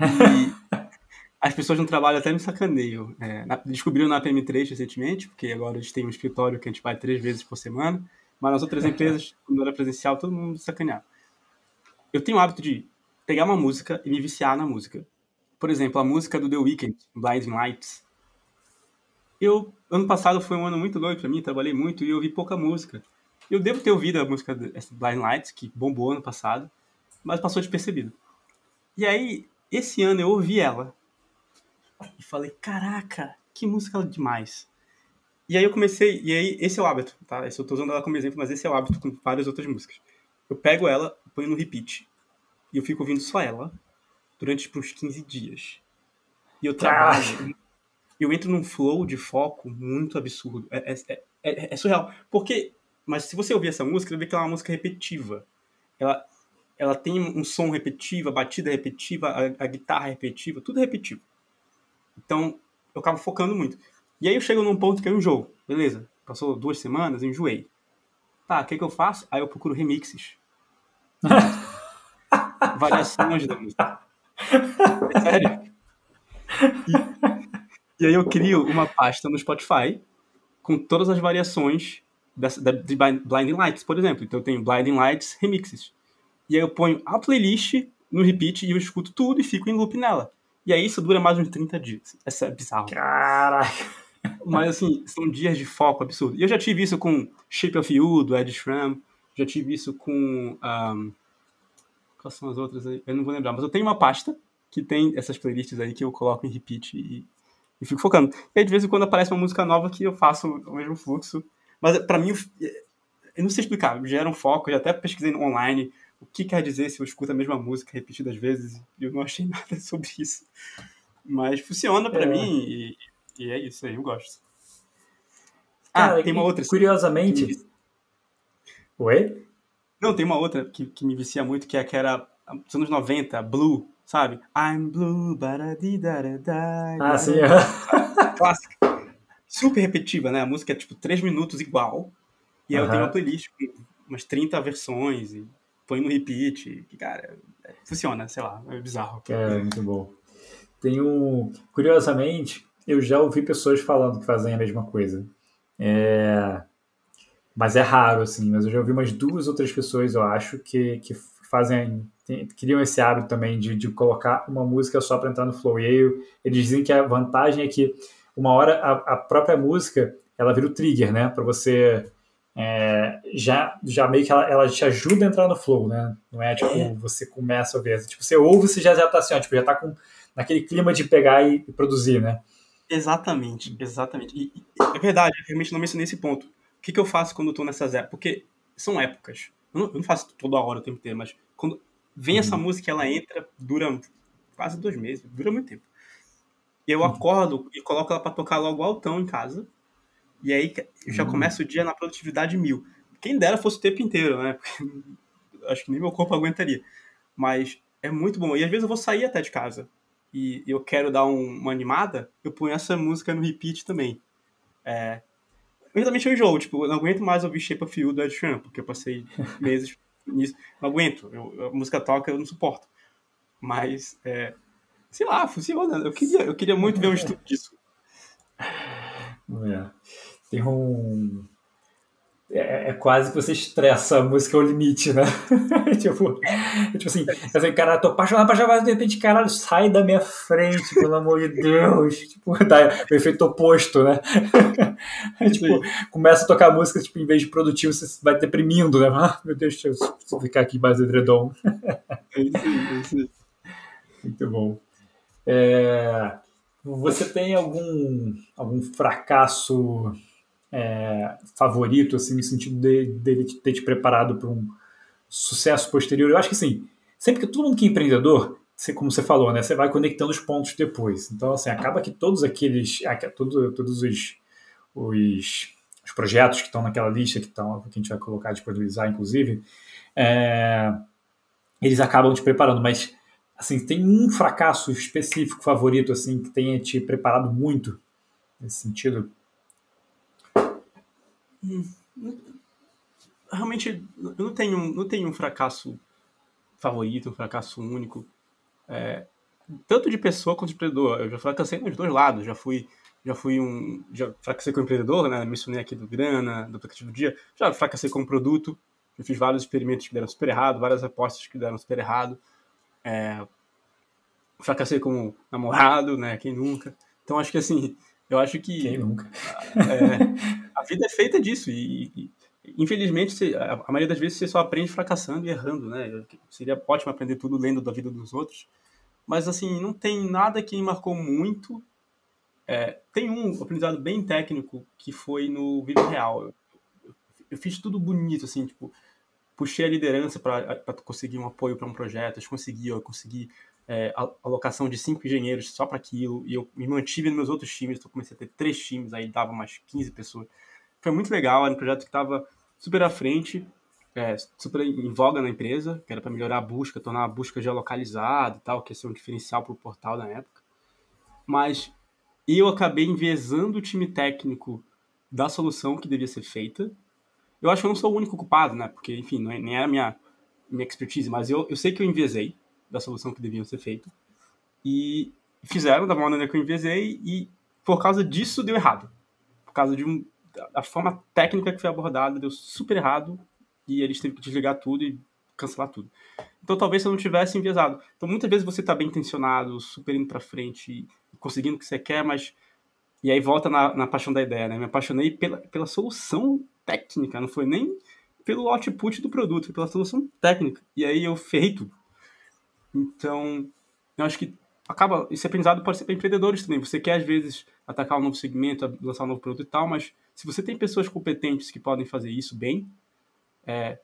Speaker 2: E (laughs) as pessoas no trabalho até me sacaneiam. É, descobriram na PM3 recentemente, porque agora a gente tem um escritório que a gente vai três vezes por semana, mas nas outras (laughs) empresas, quando era presencial, todo mundo sacaneava. Eu tenho o hábito de pegar uma música e me viciar na música. Por exemplo, a música do The Weeknd, Blinding Lights. Eu, ano passado foi um ano muito doido para mim, trabalhei muito e ouvi pouca música. Eu devo ter ouvido a música Blind Lights, que bombou ano passado, mas passou despercebido. E aí, esse ano eu ouvi ela e falei, caraca, que música demais. E aí eu comecei, e aí esse é o hábito, tá? Esse eu tô usando ela como exemplo, mas esse é o hábito com várias outras músicas. Eu pego ela, ponho no repeat, e eu fico ouvindo só ela, durante uns 15 dias. E eu trabalho. Eu entro num flow de foco muito absurdo. É, é, é, é, é surreal. Porque. Mas se você ouvir essa música, você vê que ela é uma música repetitiva. Ela, ela tem um som repetitivo, a batida repetitiva, a, a guitarra repetitiva, tudo repetitivo. Então, eu acabo focando muito. E aí eu chego num ponto que é um jogo. Beleza, passou duas semanas, eu enjoei. Tá, o que, que eu faço? Aí eu procuro remixes. (laughs) Variações da música. É (laughs) sério. E, e, aí eu crio uma pasta no Spotify com todas as variações da, da, de Blinding Lights, por exemplo. Então eu tenho Blinding Lights Remixes. E aí eu ponho a playlist no repeat e eu escuto tudo e fico em loop nela. E aí isso dura mais uns 30 dias. Essa é bizarro.
Speaker 1: Caraca!
Speaker 2: Mas assim, são dias de foco absurdo. E eu já tive isso com Shape of You, do Ed Schramm. Já tive isso com. Um, Quais são as outras aí? Eu não vou lembrar, mas eu tenho uma pasta que tem essas playlists aí que eu coloco em repeat e, e fico focando. E aí, de vez em quando aparece uma música nova que eu faço o mesmo fluxo. Mas para mim, eu não sei explicar, gera um foco, eu já até pesquisei online o que quer dizer se eu escuto a mesma música repetidas vezes e eu não achei (laughs) nada sobre isso. Mas funciona para é. mim e, e, é isso aí, eu gosto.
Speaker 1: Ah, tem uma outra. Curiosamente. Me... Oi?
Speaker 2: Não, tem uma outra que, que me vicia muito, que é que era dos anos 90, Blue, sabe? I'm blue, baradidadai.
Speaker 1: Ah, sim. (laughs)
Speaker 2: Clássica. Super repetitiva, né? A música é tipo 3 minutos igual. E aí eu tenho uma playlist com umas 30 versões e põe no repeat. E, cara, é, funciona, sei lá, é bizarro.
Speaker 1: É, muito bom. Tem um... Curiosamente, eu já ouvi pessoas falando que fazem a mesma coisa. É mas é raro, assim. Mas eu já ouvi umas duas outras pessoas, eu acho, que, que fazem, tem, criam esse hábito também de, de colocar uma música só para entrar no flow. E aí eles dizem que a vantagem é que uma hora a, a própria música ela vira o trigger, né? Para você é, já, já meio que ela, ela te ajuda a entrar no flow, né? Não é tipo, é. você começa a ouvir. Tipo, você ouve, você já, já tá assim, ó, tipo, já tá com naquele clima de pegar e, e produzir, né?
Speaker 2: Exatamente, exatamente. E, e, é verdade, eu realmente não mencionei esse ponto que, que eu faço quando eu tô nessas épocas? Porque são épocas. Eu não, eu não, faço toda hora o tempo inteiro, mas quando vem essa uhum. música, ela entra, dura quase dois meses, dura muito tempo. Eu uhum. acordo e coloco ela para tocar logo altão em casa. E aí já uhum. começa o dia na produtividade mil. Quem dera fosse o tempo inteiro, né? (laughs) Acho que nem meu corpo aguentaria. Mas é muito bom. E às vezes eu vou sair até de casa e eu quero dar um, uma animada, eu ponho essa música no repeat também. É, eu enjoo, tipo, eu não aguento mais ouvir Shape of You do Ed Sheeran, porque eu passei (laughs) meses nisso. Não aguento, eu, a música toca, eu não suporto. Mas, é, sei lá, funciona. Eu queria, eu queria muito ver um estudo (laughs) disso.
Speaker 1: É. Tem um, é, é, quase que você estressa a música ao limite, né? (laughs) tipo, tipo assim, assim, cara, tô apaixonado chamar de repente, caralho, sai da minha frente, pelo amor de Deus. (laughs) Tipo, dá o efeito oposto, né? Tipo, começa a tocar música, tipo, em vez de produtivo, você vai deprimindo, né? Ah, meu Deus, deixa eu ficar aqui mais edredom. é isso, é isso. Muito bom. É, você tem algum, algum fracasso é, favorito, assim, no sentido dele de, de ter te preparado para um sucesso posterior. Eu acho que, assim, sempre que todo mundo que é empreendedor, você, como você falou, né, você vai conectando os pontos depois. Então, assim, acaba que todos aqueles, todos, todos os, os, os projetos que estão naquela lista, que, estão, que a gente vai colocar, disponibilizar, inclusive, é, eles acabam te preparando, mas assim, tem um fracasso específico favorito assim que tenha te preparado muito nesse sentido?
Speaker 2: Realmente, eu não tenho, não tenho um fracasso favorito, um fracasso único. É, tanto de pessoa quanto de empreendedor. Eu já fracassei nos dois lados. Já fui, já fui um. Já fracassei como empreendedor, né? Mencionei aqui do Grana, do aplicativo do dia. Já fracassei como produto. Eu fiz vários experimentos que deram super errado, várias apostas que deram super errado. É, fracassei como namorado, né? Quem nunca? Então acho que assim, eu acho que.
Speaker 1: Quem nunca?
Speaker 2: É, a vida é feita disso. E, e infelizmente, a, maioria das vezes você só aprende fracassando e errando, né? Seria ótimo aprender tudo lendo da vida dos outros. Mas, assim, não tem nada que me marcou muito. É, tem um aprendizado bem técnico que foi no vídeo real. Eu, eu, eu fiz tudo bonito, assim, tipo, puxei a liderança para conseguir um apoio para um projeto, eu consegui, eu consegui é, alocação de cinco engenheiros só para aquilo, e eu me mantive nos meus outros times, então comecei a ter três times, aí dava mais 15 pessoas. Foi muito legal, era um projeto que estava super à frente, é, super em voga na empresa, que era para melhorar a busca, tornar a busca geolocalizada e tal, que ia ser um diferencial para o portal na época. Mas eu acabei envezando o time técnico da solução que devia ser feita. Eu acho que eu não sou o único culpado, né? Porque, enfim, não é, nem era a minha, minha expertise, mas eu, eu sei que eu envezei da solução que deviam ser feita. E fizeram da maneira que eu envezei e por causa disso deu errado. Por causa de um, da forma técnica que foi abordada deu super errado e eles tiveram que desligar tudo e cancelar tudo. Então talvez se eu não tivesse enviesado. Então muitas vezes você está bem intencionado, super indo para frente, conseguindo o que você quer, mas e aí volta na, na paixão da ideia, né? Me apaixonei pela, pela solução técnica, não foi nem pelo output do produto, pela solução técnica. E aí eu ferrei tudo. Então, eu acho que acaba esse aprendizado pode ser para empreendedores também. Você quer às vezes atacar um novo segmento, lançar um novo produto e tal, mas se você tem pessoas competentes que podem fazer isso bem, é,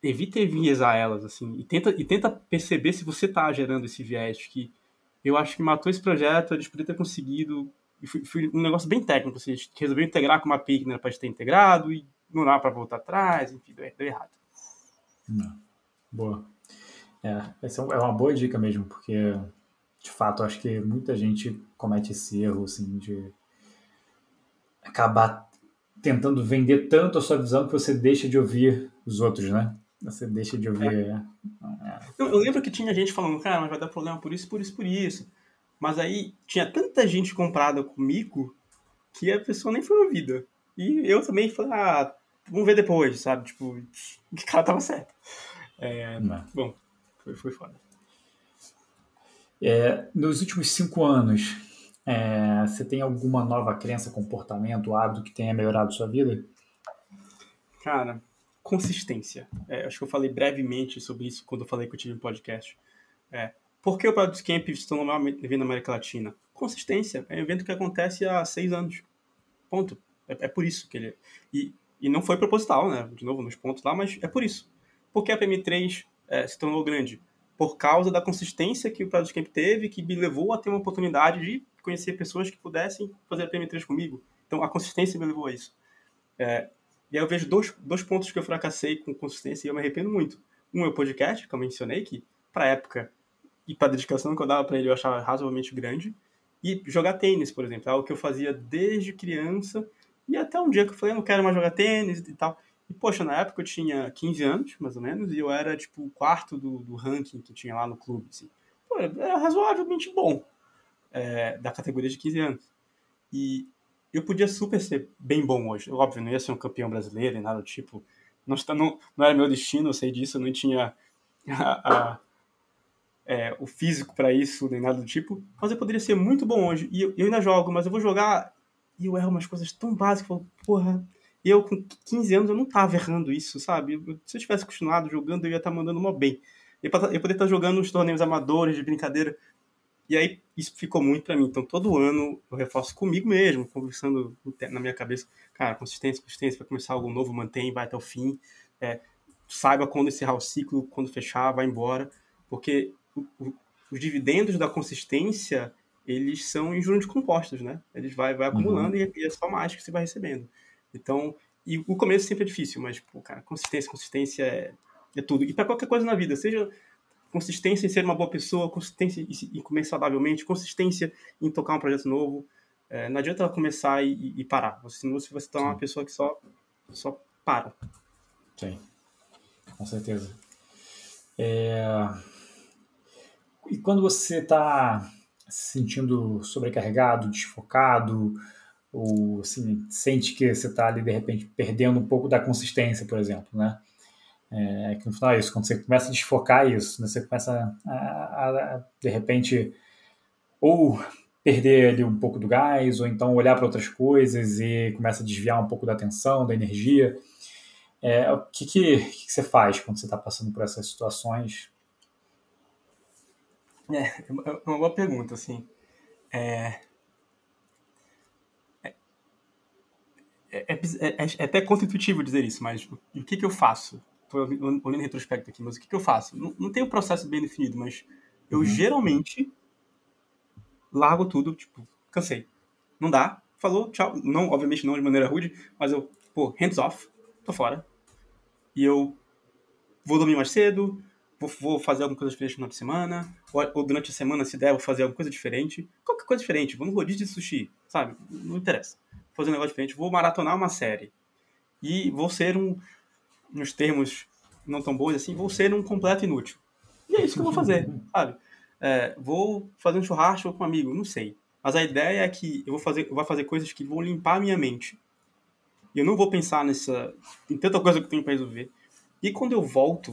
Speaker 2: evita enviesar elas assim e tenta e tenta perceber se você está gerando esse viés que eu acho que matou esse projeto, eles poderiam ter conseguido foi, foi, um negócio bem técnico, assim, resolveu integrar com uma que não era para ter integrado e não dá para voltar atrás, enfim, deu, deu errado.
Speaker 1: Não. Boa. É, essa é, é uma boa dica mesmo, porque de fato acho que muita gente comete esse erro assim, de acabar tentando vender tanto a sua visão que você deixa de ouvir os outros, né? Você deixa de ouvir. É.
Speaker 2: É. Eu, eu, lembro que tinha gente falando, cara, mas vai dar problema por isso, por isso, por isso. Mas aí tinha tanta gente comprada comigo que a pessoa nem foi ouvida. E eu também falei, ah, vamos ver depois, sabe? Tipo, (laughs) o cara tava certo. É, bom, foi, foi foda.
Speaker 1: É, nos últimos cinco anos, é, você tem alguma nova crença, comportamento, hábito que tenha melhorado sua vida?
Speaker 2: Cara, consistência. É, acho que eu falei brevemente sobre isso quando eu falei que eu tive um podcast. É, por que o Product Camp estão evento na América Latina? Consistência. É um evento que acontece há seis anos. Ponto. É, é por isso que ele. E, e não foi proposital, né? De novo, nos pontos lá, mas é por isso. Porque a PM3 é, se tornou grande? Por causa da consistência que o Prado Camp teve, que me levou a ter uma oportunidade de conhecer pessoas que pudessem fazer a PM3 comigo. Então, a consistência me levou a isso. É, e aí eu vejo dois, dois pontos que eu fracassei com consistência e eu me arrependo muito. Um é o podcast, que eu mencionei, que para época e para dedicação que eu dava para ele eu achava razoavelmente grande. E jogar tênis, por exemplo, é algo que eu fazia desde criança e até um dia que eu falei, eu não quero mais jogar tênis e tal. E, poxa, na época eu tinha 15 anos, mais ou menos, e eu era, tipo, o quarto do, do ranking que tinha lá no clube, assim. Pô, era razoavelmente bom é, da categoria de 15 anos. E eu podia super ser bem bom hoje. Óbvio, não ia ser um campeão brasileiro nem nada do tipo. Não, não, não era meu destino, eu sei disso, eu não tinha (laughs) a, a, é, o físico para isso, nem nada do tipo. Mas eu poderia ser muito bom hoje. E eu, eu ainda jogo, mas eu vou jogar e eu erro umas coisas tão básicas. Eu falo, porra, eu com 15 anos eu não tava errando isso, sabe? Eu, se eu tivesse continuado jogando, eu ia estar tá mandando mó bem. Eu, eu poderia estar tá jogando uns torneios amadores de brincadeira. E aí isso ficou muito para mim. Então todo ano eu reforço comigo mesmo, conversando na minha cabeça, cara, consistência, consistência, vai começar algo novo, mantém, vai até o fim. É, saiba quando encerrar o ciclo, quando fechar, vai embora. Porque o, o, os dividendos da consistência eles são em juros compostos, né? Eles vai, vai acumulando uhum. e é só mais que você vai recebendo. Então, e o começo sempre é difícil, mas, pô, cara, consistência, consistência é, é tudo. E para qualquer coisa na vida, seja consistência em ser uma boa pessoa, consistência em comer saudavelmente, consistência em tocar um projeto novo. É, não adianta começar e, e parar, senão você tornar uma pessoa que só, só para.
Speaker 1: Sim, com certeza. É... E quando você está se sentindo sobrecarregado, desfocado, ou assim, sente que você está ali de repente perdendo um pouco da consistência, por exemplo, né? É, que no final é isso, quando você começa a desfocar isso, né? você começa a, a, a, de repente ou perder ali um pouco do gás, ou então olhar para outras coisas e começa a desviar um pouco da atenção, da energia. É, o que, que, que você faz quando você está passando por essas situações?
Speaker 2: É, é, é uma boa pergunta, assim. É, é, é, é, é até contra-intuitivo dizer isso, mas o que, que eu faço? Estou olhando em retrospecto aqui, mas o que, que eu faço? Não, não tem um processo bem definido, mas eu uhum. geralmente largo tudo, tipo, cansei. Não dá, falou, tchau. Não, obviamente não de maneira rude, mas eu, pô, hands off, tô fora. E eu vou dormir mais cedo, vou, vou fazer alguma coisa diferente no final de semana, ou, ou, durante a semana, se der, vou fazer alguma coisa diferente. Qualquer coisa diferente, vou no rodízio de sushi, sabe? Não interessa. Vou fazer um negócio diferente, vou maratonar uma série. E vou ser um, nos termos não tão bons assim, vou ser um completo inútil. E é isso que eu vou fazer, (laughs) sabe? É, vou fazer um churrasco com um amigo, não sei. Mas a ideia é que eu vou fazer, eu vou fazer coisas que vão limpar a minha mente. E eu não vou pensar nessa. em tanta coisa que eu tenho para resolver. E quando eu volto,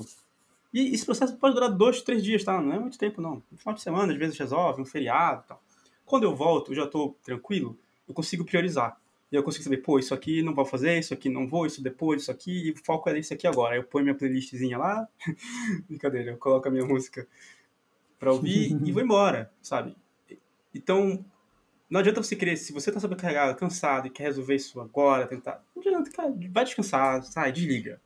Speaker 2: e esse processo pode durar dois, três dias, tá? Não é muito tempo, não. No final de semana, às vezes resolve, um feriado e tal. Quando eu volto, eu já tô tranquilo, eu consigo priorizar. E eu consigo saber, pô, isso aqui não vou fazer, isso aqui não vou, isso depois, isso aqui, e o foco é isso aqui agora. Eu ponho minha playlistzinha lá, (laughs) brincadeira, eu coloco a minha música pra ouvir e vou embora, sabe? Então, não adianta você querer, se você tá sobrecarregado, cansado e quer resolver isso agora, tentar. Não adianta, cara, vai descansar, sai, desliga.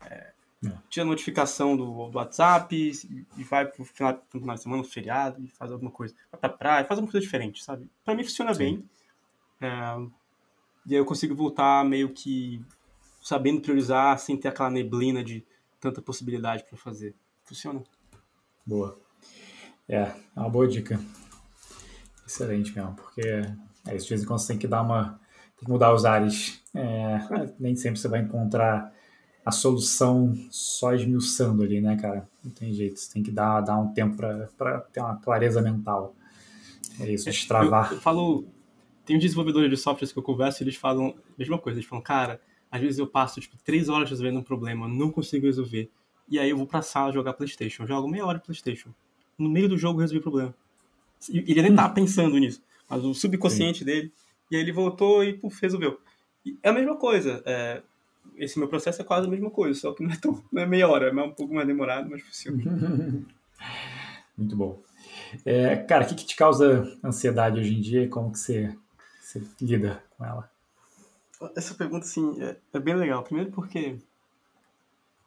Speaker 2: É, é. Tira a notificação do, do WhatsApp e vai pro final, pro final de semana, no feriado, e faz alguma coisa. Vai pra praia, faz alguma coisa diferente, sabe? Pra mim funciona Sim. bem. É, e aí eu consigo voltar meio que sabendo priorizar, sem ter aquela neblina de tanta possibilidade para fazer. Funciona.
Speaker 1: Boa. É, é uma boa dica. Excelente mesmo, porque é isso, de vez em quando você tem que dar uma. tem que mudar os ares. É, nem sempre você vai encontrar a solução só esmiuçando ali, né, cara? Não tem jeito, você tem que dar, dar um tempo para ter uma clareza mental. É isso, é, destravar.
Speaker 2: Eu, eu falo, tem uns desenvolvedores de softwares que eu converso e eles falam a mesma coisa. Eles falam, cara, às vezes eu passo, tipo, três horas resolvendo um problema, não consigo resolver. E aí eu vou pra sala jogar Playstation. jogo meia hora de Playstation. No meio do jogo eu resolvi o problema. Ele nem tá pensando nisso, mas o subconsciente Sim. dele. E aí ele voltou e, puf, resolveu. E é a mesma coisa. É, esse meu processo é quase a mesma coisa, só que não é, tão, não é meia hora, é um pouco mais demorado, mas funciona. (laughs)
Speaker 1: Muito bom. É, cara, o que, que, te causa ansiedade hoje em dia e como que você, você lida com ela?
Speaker 2: Essa pergunta, assim, é, é, bem legal. Primeiro porque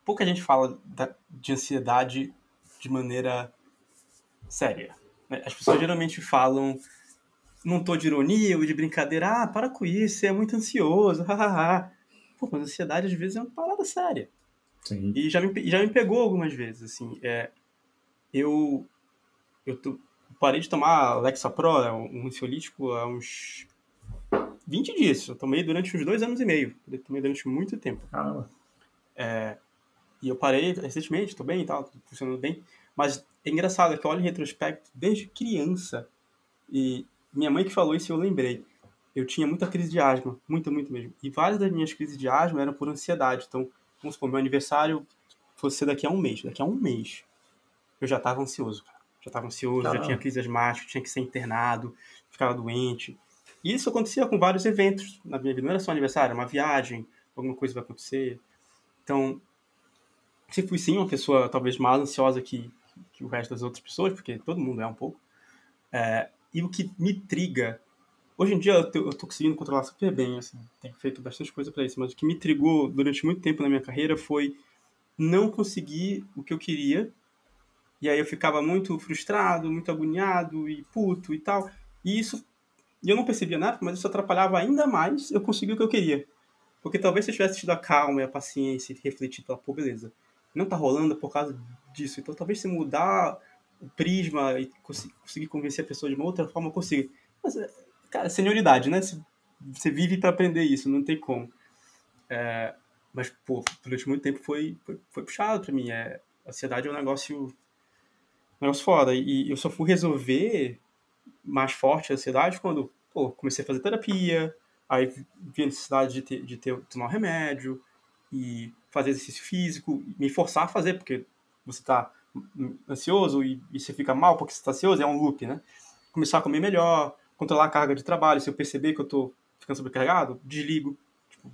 Speaker 2: pouca gente fala da, de ansiedade de maneira séria. Né? As pessoas geralmente falam não tô de ironia ou de brincadeira, ah, para com isso, você é muito ansioso, (laughs) hahaha. Pô, mas ansiedade às vezes é uma parada séria.
Speaker 1: Sim.
Speaker 2: E já me, já me pegou algumas vezes, assim. É, eu eu tô, parei de tomar Lexapro, né, um ansiolítico, há uns 20 dias. Eu tomei durante uns dois anos e meio. Eu tomei durante muito tempo.
Speaker 1: Caramba.
Speaker 2: É, e eu parei recentemente, estou bem e tal, funcionando bem. Mas é engraçado que eu olho em retrospecto desde criança. E minha mãe que falou isso eu lembrei. Eu tinha muita crise de asma, muita, muito mesmo. E várias das minhas crises de asma eram por ansiedade. Então, vamos supor, meu aniversário fosse ser daqui a um mês. Daqui a um mês, eu já estava ansioso, cara. Já estava ansioso, Caramba. já tinha crise asmática, tinha que ser internado, ficava doente. E isso acontecia com vários eventos na minha vida. Não era só aniversário, era uma viagem, alguma coisa vai acontecer. Então, se fui sim uma pessoa talvez mais ansiosa que, que o resto das outras pessoas, porque todo mundo é um pouco. É, e o que me triga Hoje em dia eu tô, eu tô conseguindo controlar super bem, assim, tenho feito bastante coisa para isso, mas o que me trigou durante muito tempo na minha carreira foi não conseguir o que eu queria, e aí eu ficava muito frustrado, muito agoniado e puto e tal, e isso, eu não percebia nada, mas isso atrapalhava ainda mais eu conseguir o que eu queria. Porque talvez se eu tivesse tido a calma e a paciência e refletido, pô, beleza, não tá rolando por causa disso, então talvez se mudar o prisma e conseguir convencer a pessoa de uma outra forma, eu consiga. Mas é, cara, senioridade, né? Você vive para aprender isso, não tem como. É, mas, pô, durante muito tempo foi, foi, foi puxado para mim. É, a ansiedade é um negócio, um negócio foda. E eu só fui resolver mais forte a ansiedade quando, pô, comecei a fazer terapia, aí vi a necessidade de, ter, de ter, tomar um remédio e fazer exercício físico, me forçar a fazer, porque você tá ansioso e, e você fica mal porque você está ansioso, é um loop, né? Começar a comer melhor, controlar a carga de trabalho. Se eu perceber que eu estou ficando sobrecarregado, desligo. Tipo,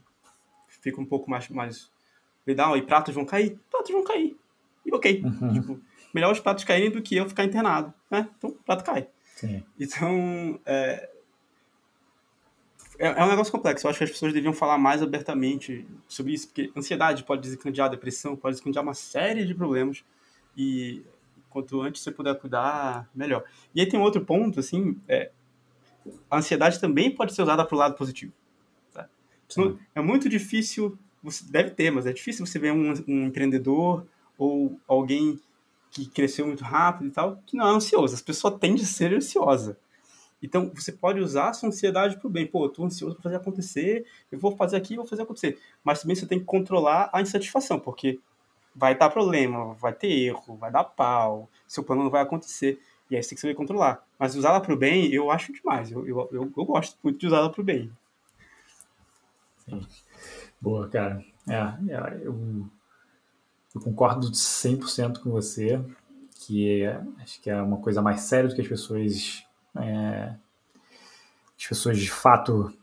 Speaker 2: fico um pouco mais, mais legal. E pratos vão cair? Pratos vão cair. E ok. Uhum. Tipo, melhor os pratos caírem do que eu ficar internado. Né? Então, o prato cai.
Speaker 1: Sim.
Speaker 2: Então, é, é, é um negócio complexo. Eu acho que as pessoas deviam falar mais abertamente sobre isso, porque ansiedade pode desencadear depressão, pode desencadear uma série de problemas. E quanto antes você puder cuidar, melhor. E aí tem um outro ponto, assim, é, a ansiedade também pode ser usada para o lado positivo. Tá? É muito difícil, você deve ter, mas é difícil você ver um, um, empreendedor ou alguém que cresceu muito rápido e tal, que não é ansioso. As pessoas tendem a ser ansiosa. Então, você pode usar a sua ansiedade para o bem. Pô, eu estou ansioso para fazer acontecer, eu vou fazer aqui, vou fazer acontecer. Mas também você tem que controlar a insatisfação, porque vai dar problema, vai ter erro, vai dar pau, seu plano não vai acontecer. E aí você tem que saber controlar. Mas usar ela para o bem, eu acho demais. Eu, eu, eu, eu gosto muito de usar ela para o bem.
Speaker 1: Sim. Boa, cara. É, é, eu, eu concordo 100% com você, que é, acho que é uma coisa mais séria do que as pessoas. É, as pessoas de fato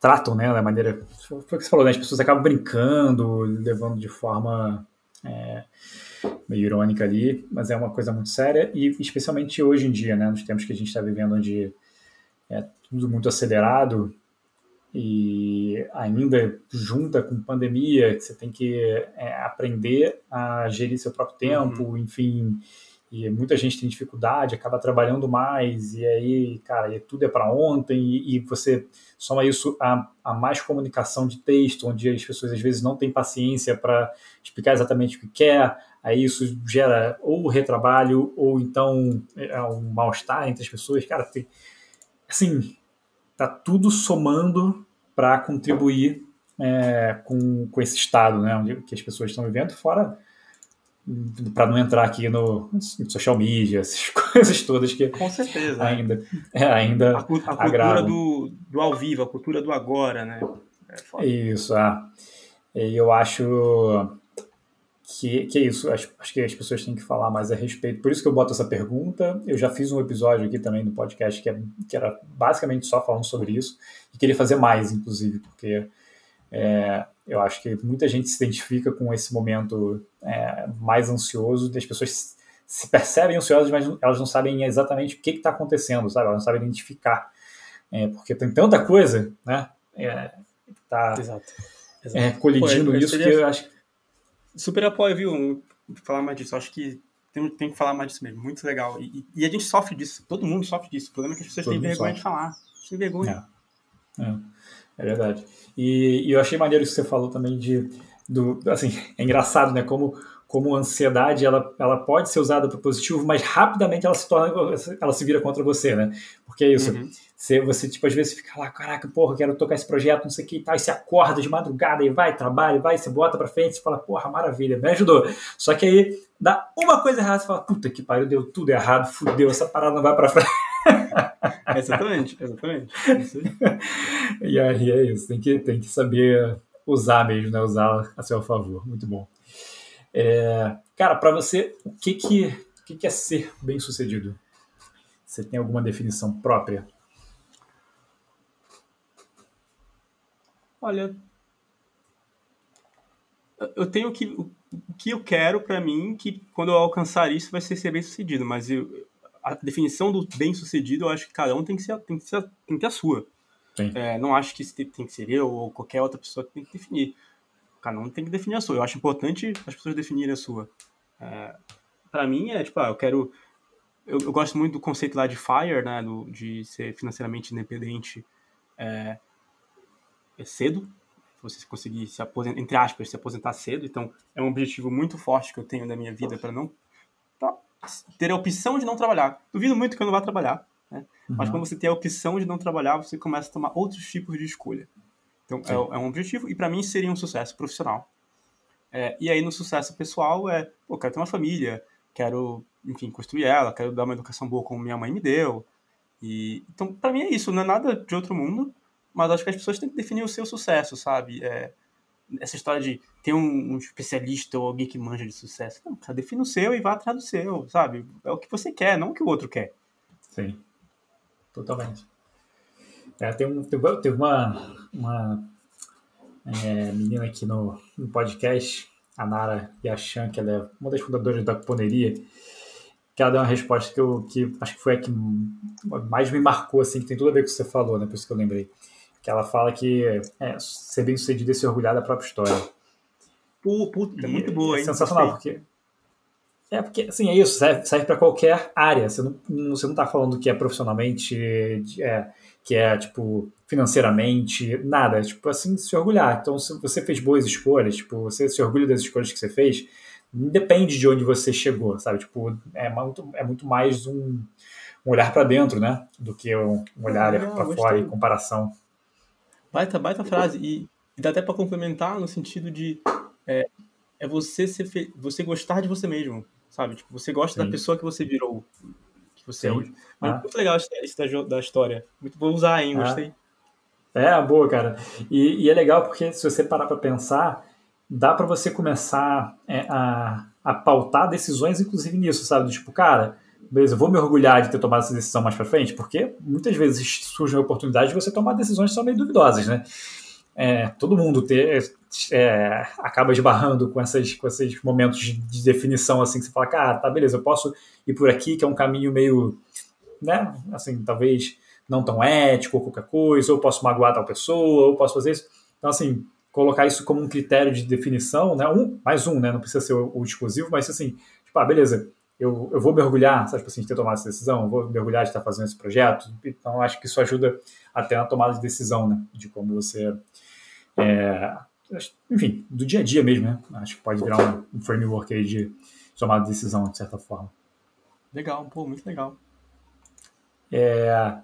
Speaker 1: tratam, né, da maneira. Foi o que você falou, né? As pessoas acabam brincando, levando de forma. É, meio irônica ali, mas é uma coisa muito séria e especialmente hoje em dia, né, nos tempos que a gente está vivendo, onde é tudo muito acelerado e ainda junta com pandemia, que você tem que é, aprender a gerir seu próprio tempo, uhum. enfim, e muita gente tem dificuldade, acaba trabalhando mais, e aí, cara, e tudo é para ontem, e, e, você soma isso a, a, mais comunicação de texto, onde as pessoas às vezes não têm paciência para explicar exatamente o que quer, aí isso gera ou retrabalho, ou então é um mal-estar entre as pessoas. Cara, tem, assim, tá tudo somando para contribuir é, com, com esse estado né, que as pessoas estão vivendo, fora para não entrar aqui no, no, social media, essas (laughs) coisas todas que
Speaker 2: com certeza
Speaker 1: ainda é, ainda
Speaker 2: a, a cultura do, do ao vivo, a cultura do agora, né?
Speaker 1: É Isso, ah. Eu acho que, que é isso, acho, acho, que as pessoas têm que falar mais a respeito. Por isso que eu boto essa pergunta. Eu já fiz um episódio aqui também no podcast que, é, que era basicamente só falando sobre isso e queria fazer mais, inclusive, porque é, eu acho que muita gente se identifica com esse momento é, mais ansioso, as pessoas se percebem ansiosas, mas elas não sabem exatamente o que está acontecendo, sabe? Elas não sabem identificar, é, porque tem tanta coisa, né? É, tá
Speaker 2: Exato.
Speaker 1: Exato. É, colidindo Pô, nisso que eu acho
Speaker 2: Super apoio, viu? Falar mais disso. Acho que tem, tem que falar mais disso mesmo. Muito legal. E, e, a gente sofre disso. Todo mundo sofre disso. O problema é que as pessoas Todo têm vergonha sofre. de falar. Sem vergonha.
Speaker 1: É. É. é verdade. E, e, eu achei maneiro isso que você falou também de. Do, assim, é engraçado, né? Como como a ansiedade ela, ela pode ser usada para positivo, mas rapidamente ela se torna ela se vira contra você, né? Porque é isso. Uhum. Você, você, tipo, às vezes fica lá, caraca, porra, quero tocar esse projeto, não sei o que e tal, e você acorda de madrugada e vai, trabalha, vai, você bota para frente, você fala, porra, maravilha, me ajudou. Só que aí dá uma coisa errada, você fala, puta que pariu, deu tudo errado, fudeu, essa parada não vai para frente.
Speaker 2: exatamente, exatamente. (laughs)
Speaker 1: e aí é isso, tem que, tem que saber usar mesmo, né? Usar a seu favor. Muito bom. É, cara, para você, o que, que, o que, que é ser bem sucedido? Você tem alguma definição própria?
Speaker 2: Olha, eu tenho que o que eu quero para mim que quando eu alcançar isso vai ser ser bem sucedido, mas eu, a definição do bem sucedido eu acho que cada um tem que ser tem que, ser, tem que ter a sua. É, não acho que tem que ser eu ou qualquer outra pessoa que tem que definir. Cada um tem que definir a sua. Eu acho importante as pessoas definirem a sua. É, para mim é tipo, ah, eu quero. Eu, eu, gosto muito do conceito lá de FIRE, né? Do, de ser financeiramente independente é, é cedo. Você conseguir se aposentar, entre aspas, se aposentar cedo. Então, é um objetivo muito forte que eu tenho na minha vida para não pra ter a opção de não trabalhar. Duvido muito que eu não vá trabalhar. Né? Uhum. Mas quando você tem a opção de não trabalhar, você começa a tomar outros tipos de escolha. Então, é, é, um objetivo, e para mim seria um sucesso profissional. É, e aí, no sucesso pessoal, é, pô, quero ter uma família, quero, enfim, construir ela, quero dar uma educação boa como minha mãe me deu. E, então, para mim é isso, não é nada de outro mundo, mas acho que as pessoas têm que definir o seu sucesso, sabe? É, essa história de ter um, um, especialista ou alguém que manja de sucesso. Não, você define o seu e vá atrás do seu, sabe? É o que você quer, não o que o outro quer.
Speaker 1: Sim, totalmente. É, tem, um, teve uma, uma é, menina aqui no, no podcast, a Nara Yachan, que ela é uma das fundadoras da Cuponeria, que ela deu uma resposta que eu que acho que foi a que mais me marcou, assim, que tem tudo a ver com o que você falou, né? Por isso que eu lembrei. Que ela fala que é, ser bem sucedido é se orgulhar da própria história.
Speaker 2: Puta, é muito boa,
Speaker 1: é hein? É sensacional, porque. É, porque, assim, é isso, serve, serve para qualquer área. Você não, você não tá falando que é profissionalmente. É, que é, tipo, financeiramente, nada. Tipo, assim, se orgulhar. Então, se você fez boas escolhas, tipo, você se orgulha das escolhas que você fez, independe de onde você chegou, sabe? Tipo, é muito, é muito mais um, um olhar para dentro, né? Do que um, um olhar ah, para fora em comparação.
Speaker 2: Baita, baita frase. E, e dá até para complementar no sentido de é, é você ser fe... você gostar de você mesmo, sabe? Tipo, você gosta Sim. da pessoa que você virou você Sim. Mas ah. muito legal isso da, da história. Muito bom usar, hein? Ah. Gostei.
Speaker 1: Ah. É, boa, cara. E, e, é legal porque se você parar para pensar, dá para você começar é, a, a pautar decisões, inclusive nisso, sabe? Tipo, cara, beleza, eu vou me orgulhar de ter tomado essa decisão mais para frente, porque muitas vezes surge a oportunidade de você tomar decisões que são meio duvidosas, né? É, todo mundo ter, é, acaba esbarrando com, essas, com esses momentos de, de, definição assim que você fala, cara, tá beleza, eu posso ir por aqui, que é um caminho meio, né, assim, talvez não tão ético ou qualquer coisa, ou posso magoar tal pessoa, ou posso fazer isso. Então, assim, colocar isso como um critério de definição, né, um, mais um, né, não precisa ser o, o exclusivo, mas assim, tipo, ah, beleza, eu, eu vou mergulhar, sabe, tipo assim, de ter tomado essa decisão, vou mergulhar de estar fazendo esse projeto, então acho que isso ajuda até na tomada de decisão, né, de como você é, enfim, do dia a dia mesmo, né? Acho que pode virar um, um framework aí de tomada de decisão, de certa forma.
Speaker 2: Legal, pô, muito legal.
Speaker 1: É,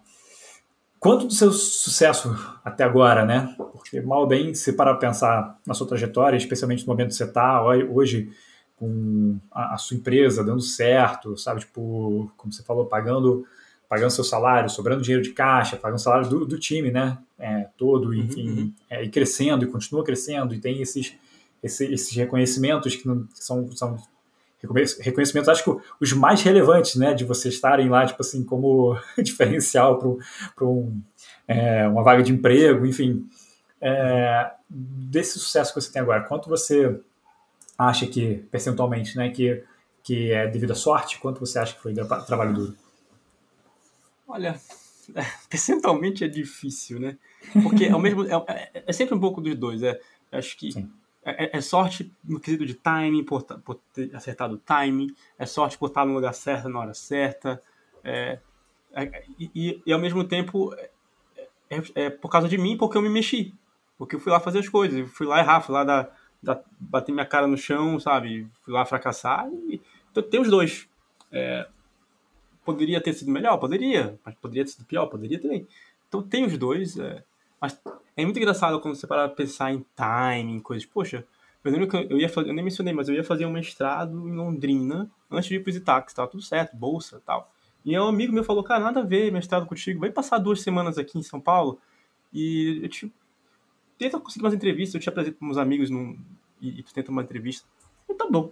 Speaker 1: quanto do seu sucesso até agora, né? Porque mal ou bem, se parar para pensar na sua trajetória, especialmente no momento que você está hoje com a, a, sua empresa dando certo, sabe? Tipo, como você falou, pagando pagando seu salário, sobrando dinheiro de caixa, pagando o salário do, do time, né? É, todo, uhum, enfim, uhum. É, e crescendo, e continua crescendo, e tem esses, esses, esses reconhecimentos que, não, são, são reconhecimentos, acho que os mais relevantes, né? De vocês estarem lá, tipo assim, como (laughs) diferencial para um, é, uma vaga de emprego, enfim. É, desse sucesso que você tem agora, quanto você acha que, percentualmente, né, que, que é devido à sorte, quanto você acha que foi trabalho duro?
Speaker 2: Olha, (laughs) percentualmente é difícil, né? Porque ao mesmo é, é, é, sempre um pouco dos dois. É, acho que é, é, é sorte no quesito de timing, por, por, ter acertado o timing, é sorte por estar no lugar certo na hora certa, é, é e, e, ao mesmo tempo é, é, é, por causa de mim, porque eu me mexi, porque eu fui lá fazer as coisas, eu fui lá errar, fui lá dar, dar, bater minha cara no chão, sabe, fui lá fracassar, e, então tem os dois. É, poderia ter sido melhor? Poderia, mas poderia ter sido pior? Poderia também. Então tem os dois, é, mas é muito engraçado quando você para pensar em timing, coisas. Poxa, eu lembro que eu ia fazer, eu nem mencionei, mas eu ia fazer um mestrado em Londrina antes de ir para os Itaques, tava tudo certo, bolsa tal. E um amigo meu falou, cara, nada a ver mestrado contigo, vai passar duas semanas aqui em São Paulo e eu te tenta conseguir umas entrevistas, eu te apresento para meus amigos num, e, e tenta uma entrevista. E tá bom.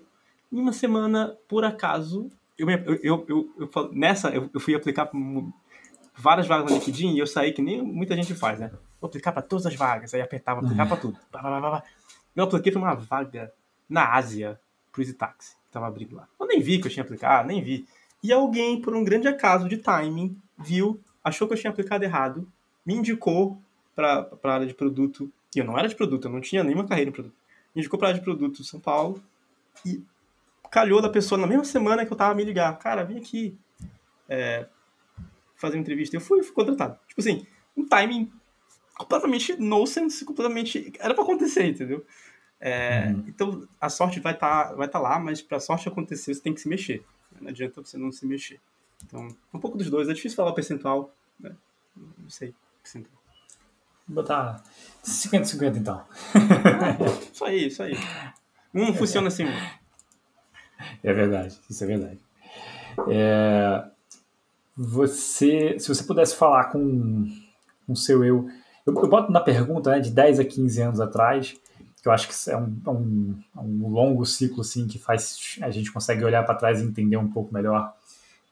Speaker 2: Em uma semana, por acaso, eu, eu, eu, eu, nessa eu, fui aplicar várias vagas no LinkedIn e eu saí que nem muita gente faz, né? Vou aplicar para todas as vagas, aí apertava aplicar para tudo. Eu apliquei para uma vaga na Ásia pro Easytaxi, que tava abrindo lá. Eu nem vi que eu tinha aplicado, nem vi. E alguém, por um grande acaso de timing, viu, achou que eu tinha aplicado errado, me indicou para a área de produto. E eu não era de produto, eu não tinha nenhuma carreira em produto. Me indicou para área de produto São Paulo. E calhou da pessoa na mesma semana que eu tava me ligar. Cara, vem aqui é, fazer uma entrevista. Eu fui, fui contratado. Tipo assim, um timing completamente nonsense, completamente. Era para acontecer, entendeu? É, uhum. Então a sorte vai estar tá, vai tá lá, mas para a sorte acontecer você tem que se mexer. Não adianta você não se mexer. Então, um pouco dos dois. É difícil falar percentual. Né? Não sei. Percentual.
Speaker 1: Vou botar 50-50 então.
Speaker 2: É, isso aí, isso aí. Um é funciona assim. (laughs) (laughs)
Speaker 1: É verdade, isso é verdade. É, você, se você pudesse falar com o seu eu, eu, eu, boto na pergunta né, de 10 a 15 anos atrás, que eu acho que é um, é um, é um longo ciclo assim, que faz a gente consegue olhar para trás e entender um pouco melhor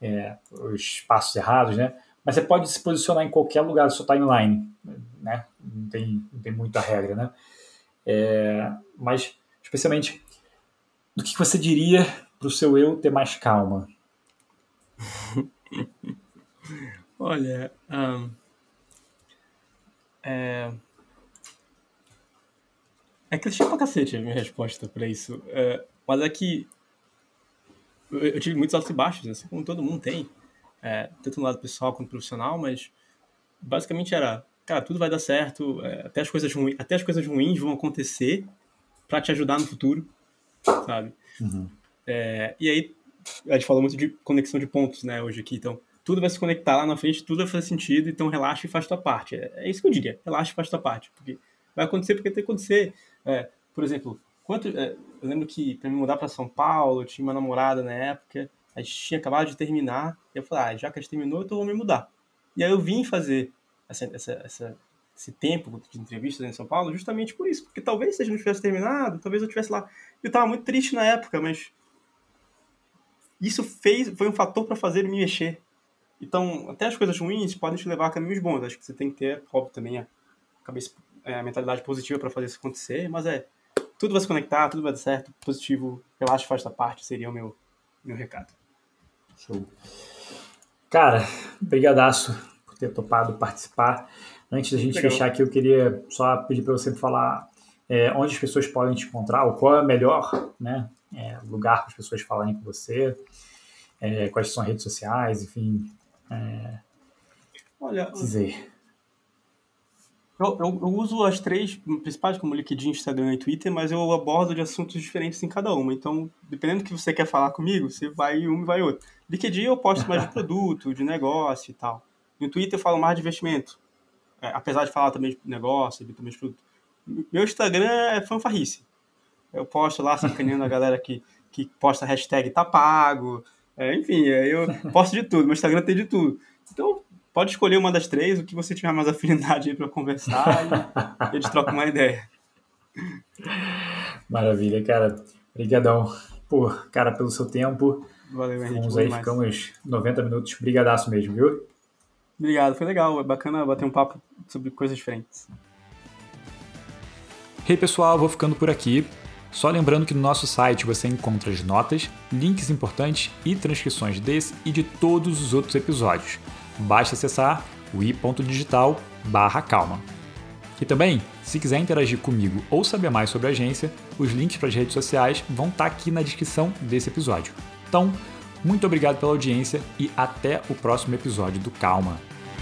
Speaker 1: é, os passos errados, né? Mas você pode se posicionar em qualquer lugar da sua timeline, né? Não tem, não tem muita regra, né? É, mas, especialmente, do que você diria para o seu eu ter mais calma? (laughs)
Speaker 2: Olha, um, é... É clichê pra cacete a minha resposta pra isso. É, mas é que eu tive muitos altos e baixos, assim como todo mundo tem. É, tanto no lado pessoal quanto profissional, mas basicamente era, cara, tudo vai dar certo, é, até, as coisas até as coisas ruins vão acontecer para te ajudar no futuro, sabe? Uhum. É, e aí, a gente falou muito de conexão de pontos, né, hoje aqui, então tudo vai se conectar lá na frente, tudo vai fazer sentido, então relaxa e faz tua parte. É, é isso que eu diria, relaxa e faz tua parte, porque vai acontecer porque tem que acontecer. É, por exemplo, quanto, é, eu lembro que para me mudar para São Paulo, eu tinha uma namorada na época, a gente tinha acabado de terminar, e eu falei, ah, já que a gente terminou, então eu vou me mudar. E aí eu vim fazer essa, essa, essa, esse tempo de entrevistas em São Paulo justamente por isso, porque talvez se a gente tivesse terminado, talvez eu estivesse lá. Eu estava muito triste na época, mas isso fez, foi um fator para fazer me mexer. Então, até as coisas ruins podem te levar a caminhos bons. Acho que você tem que ter, óbvio, também a cabeça, é, a mentalidade positiva para fazer isso acontecer, mas é tudo vai se conectar, tudo vai dar certo, positivo, relaxa, faz essa parte, seria o meu, meu recado.
Speaker 1: Show. Cara, brigadaço por ter topado participar. Antes da gente Legal. fechar aqui, eu queria só pedir para você falar é, onde as pessoas podem te encontrar, ou qual é o melhor né, é, lugar para as pessoas falarem com você, é, quais são as redes sociais, enfim. É,
Speaker 2: Olha, dizer. Eu, eu, eu, uso as três principais, como LinkedIn, Instagram e Twitter, mas eu abordo de assuntos diferentes em cada uma. Então, dependendo do que você quer falar comigo, você vai um e vai outro. LinkedIn eu posto mais de (laughs) produto, de negócio e tal. No Twitter eu falo mais de investimento. É, apesar de falar também de negócio, também de produto. Meu Instagram é fanfarrice. Eu posto lá sacaneando a galera que, que posta hashtag tá pago. É, enfim, é, eu posto de tudo. Meu Instagram tem de tudo. Então, pode escolher uma das três, o que você tiver mais afinidade aí para conversar e a gente troca uma ideia.
Speaker 1: Maravilha, cara. Obrigadão, por, cara, pelo seu tempo.
Speaker 2: Valeu, Henrique.
Speaker 1: Vamos aí, ficamos 90 minutos. Brigadaço mesmo, viu?
Speaker 2: Obrigado, foi legal. É bacana bater um papo sobre coisas diferentes.
Speaker 1: Hey pessoal, vou ficando por aqui. Só lembrando que no nosso site você encontra as notas, links importantes e transcrições desse e de todos os outros episódios. Basta acessar o i.digital calma. E também, se quiser interagir comigo ou saber mais sobre a agência, os links para as redes sociais vão estar tá aqui na descrição desse episódio. Então, muito obrigado pela audiência e até o próximo episódio do Calma.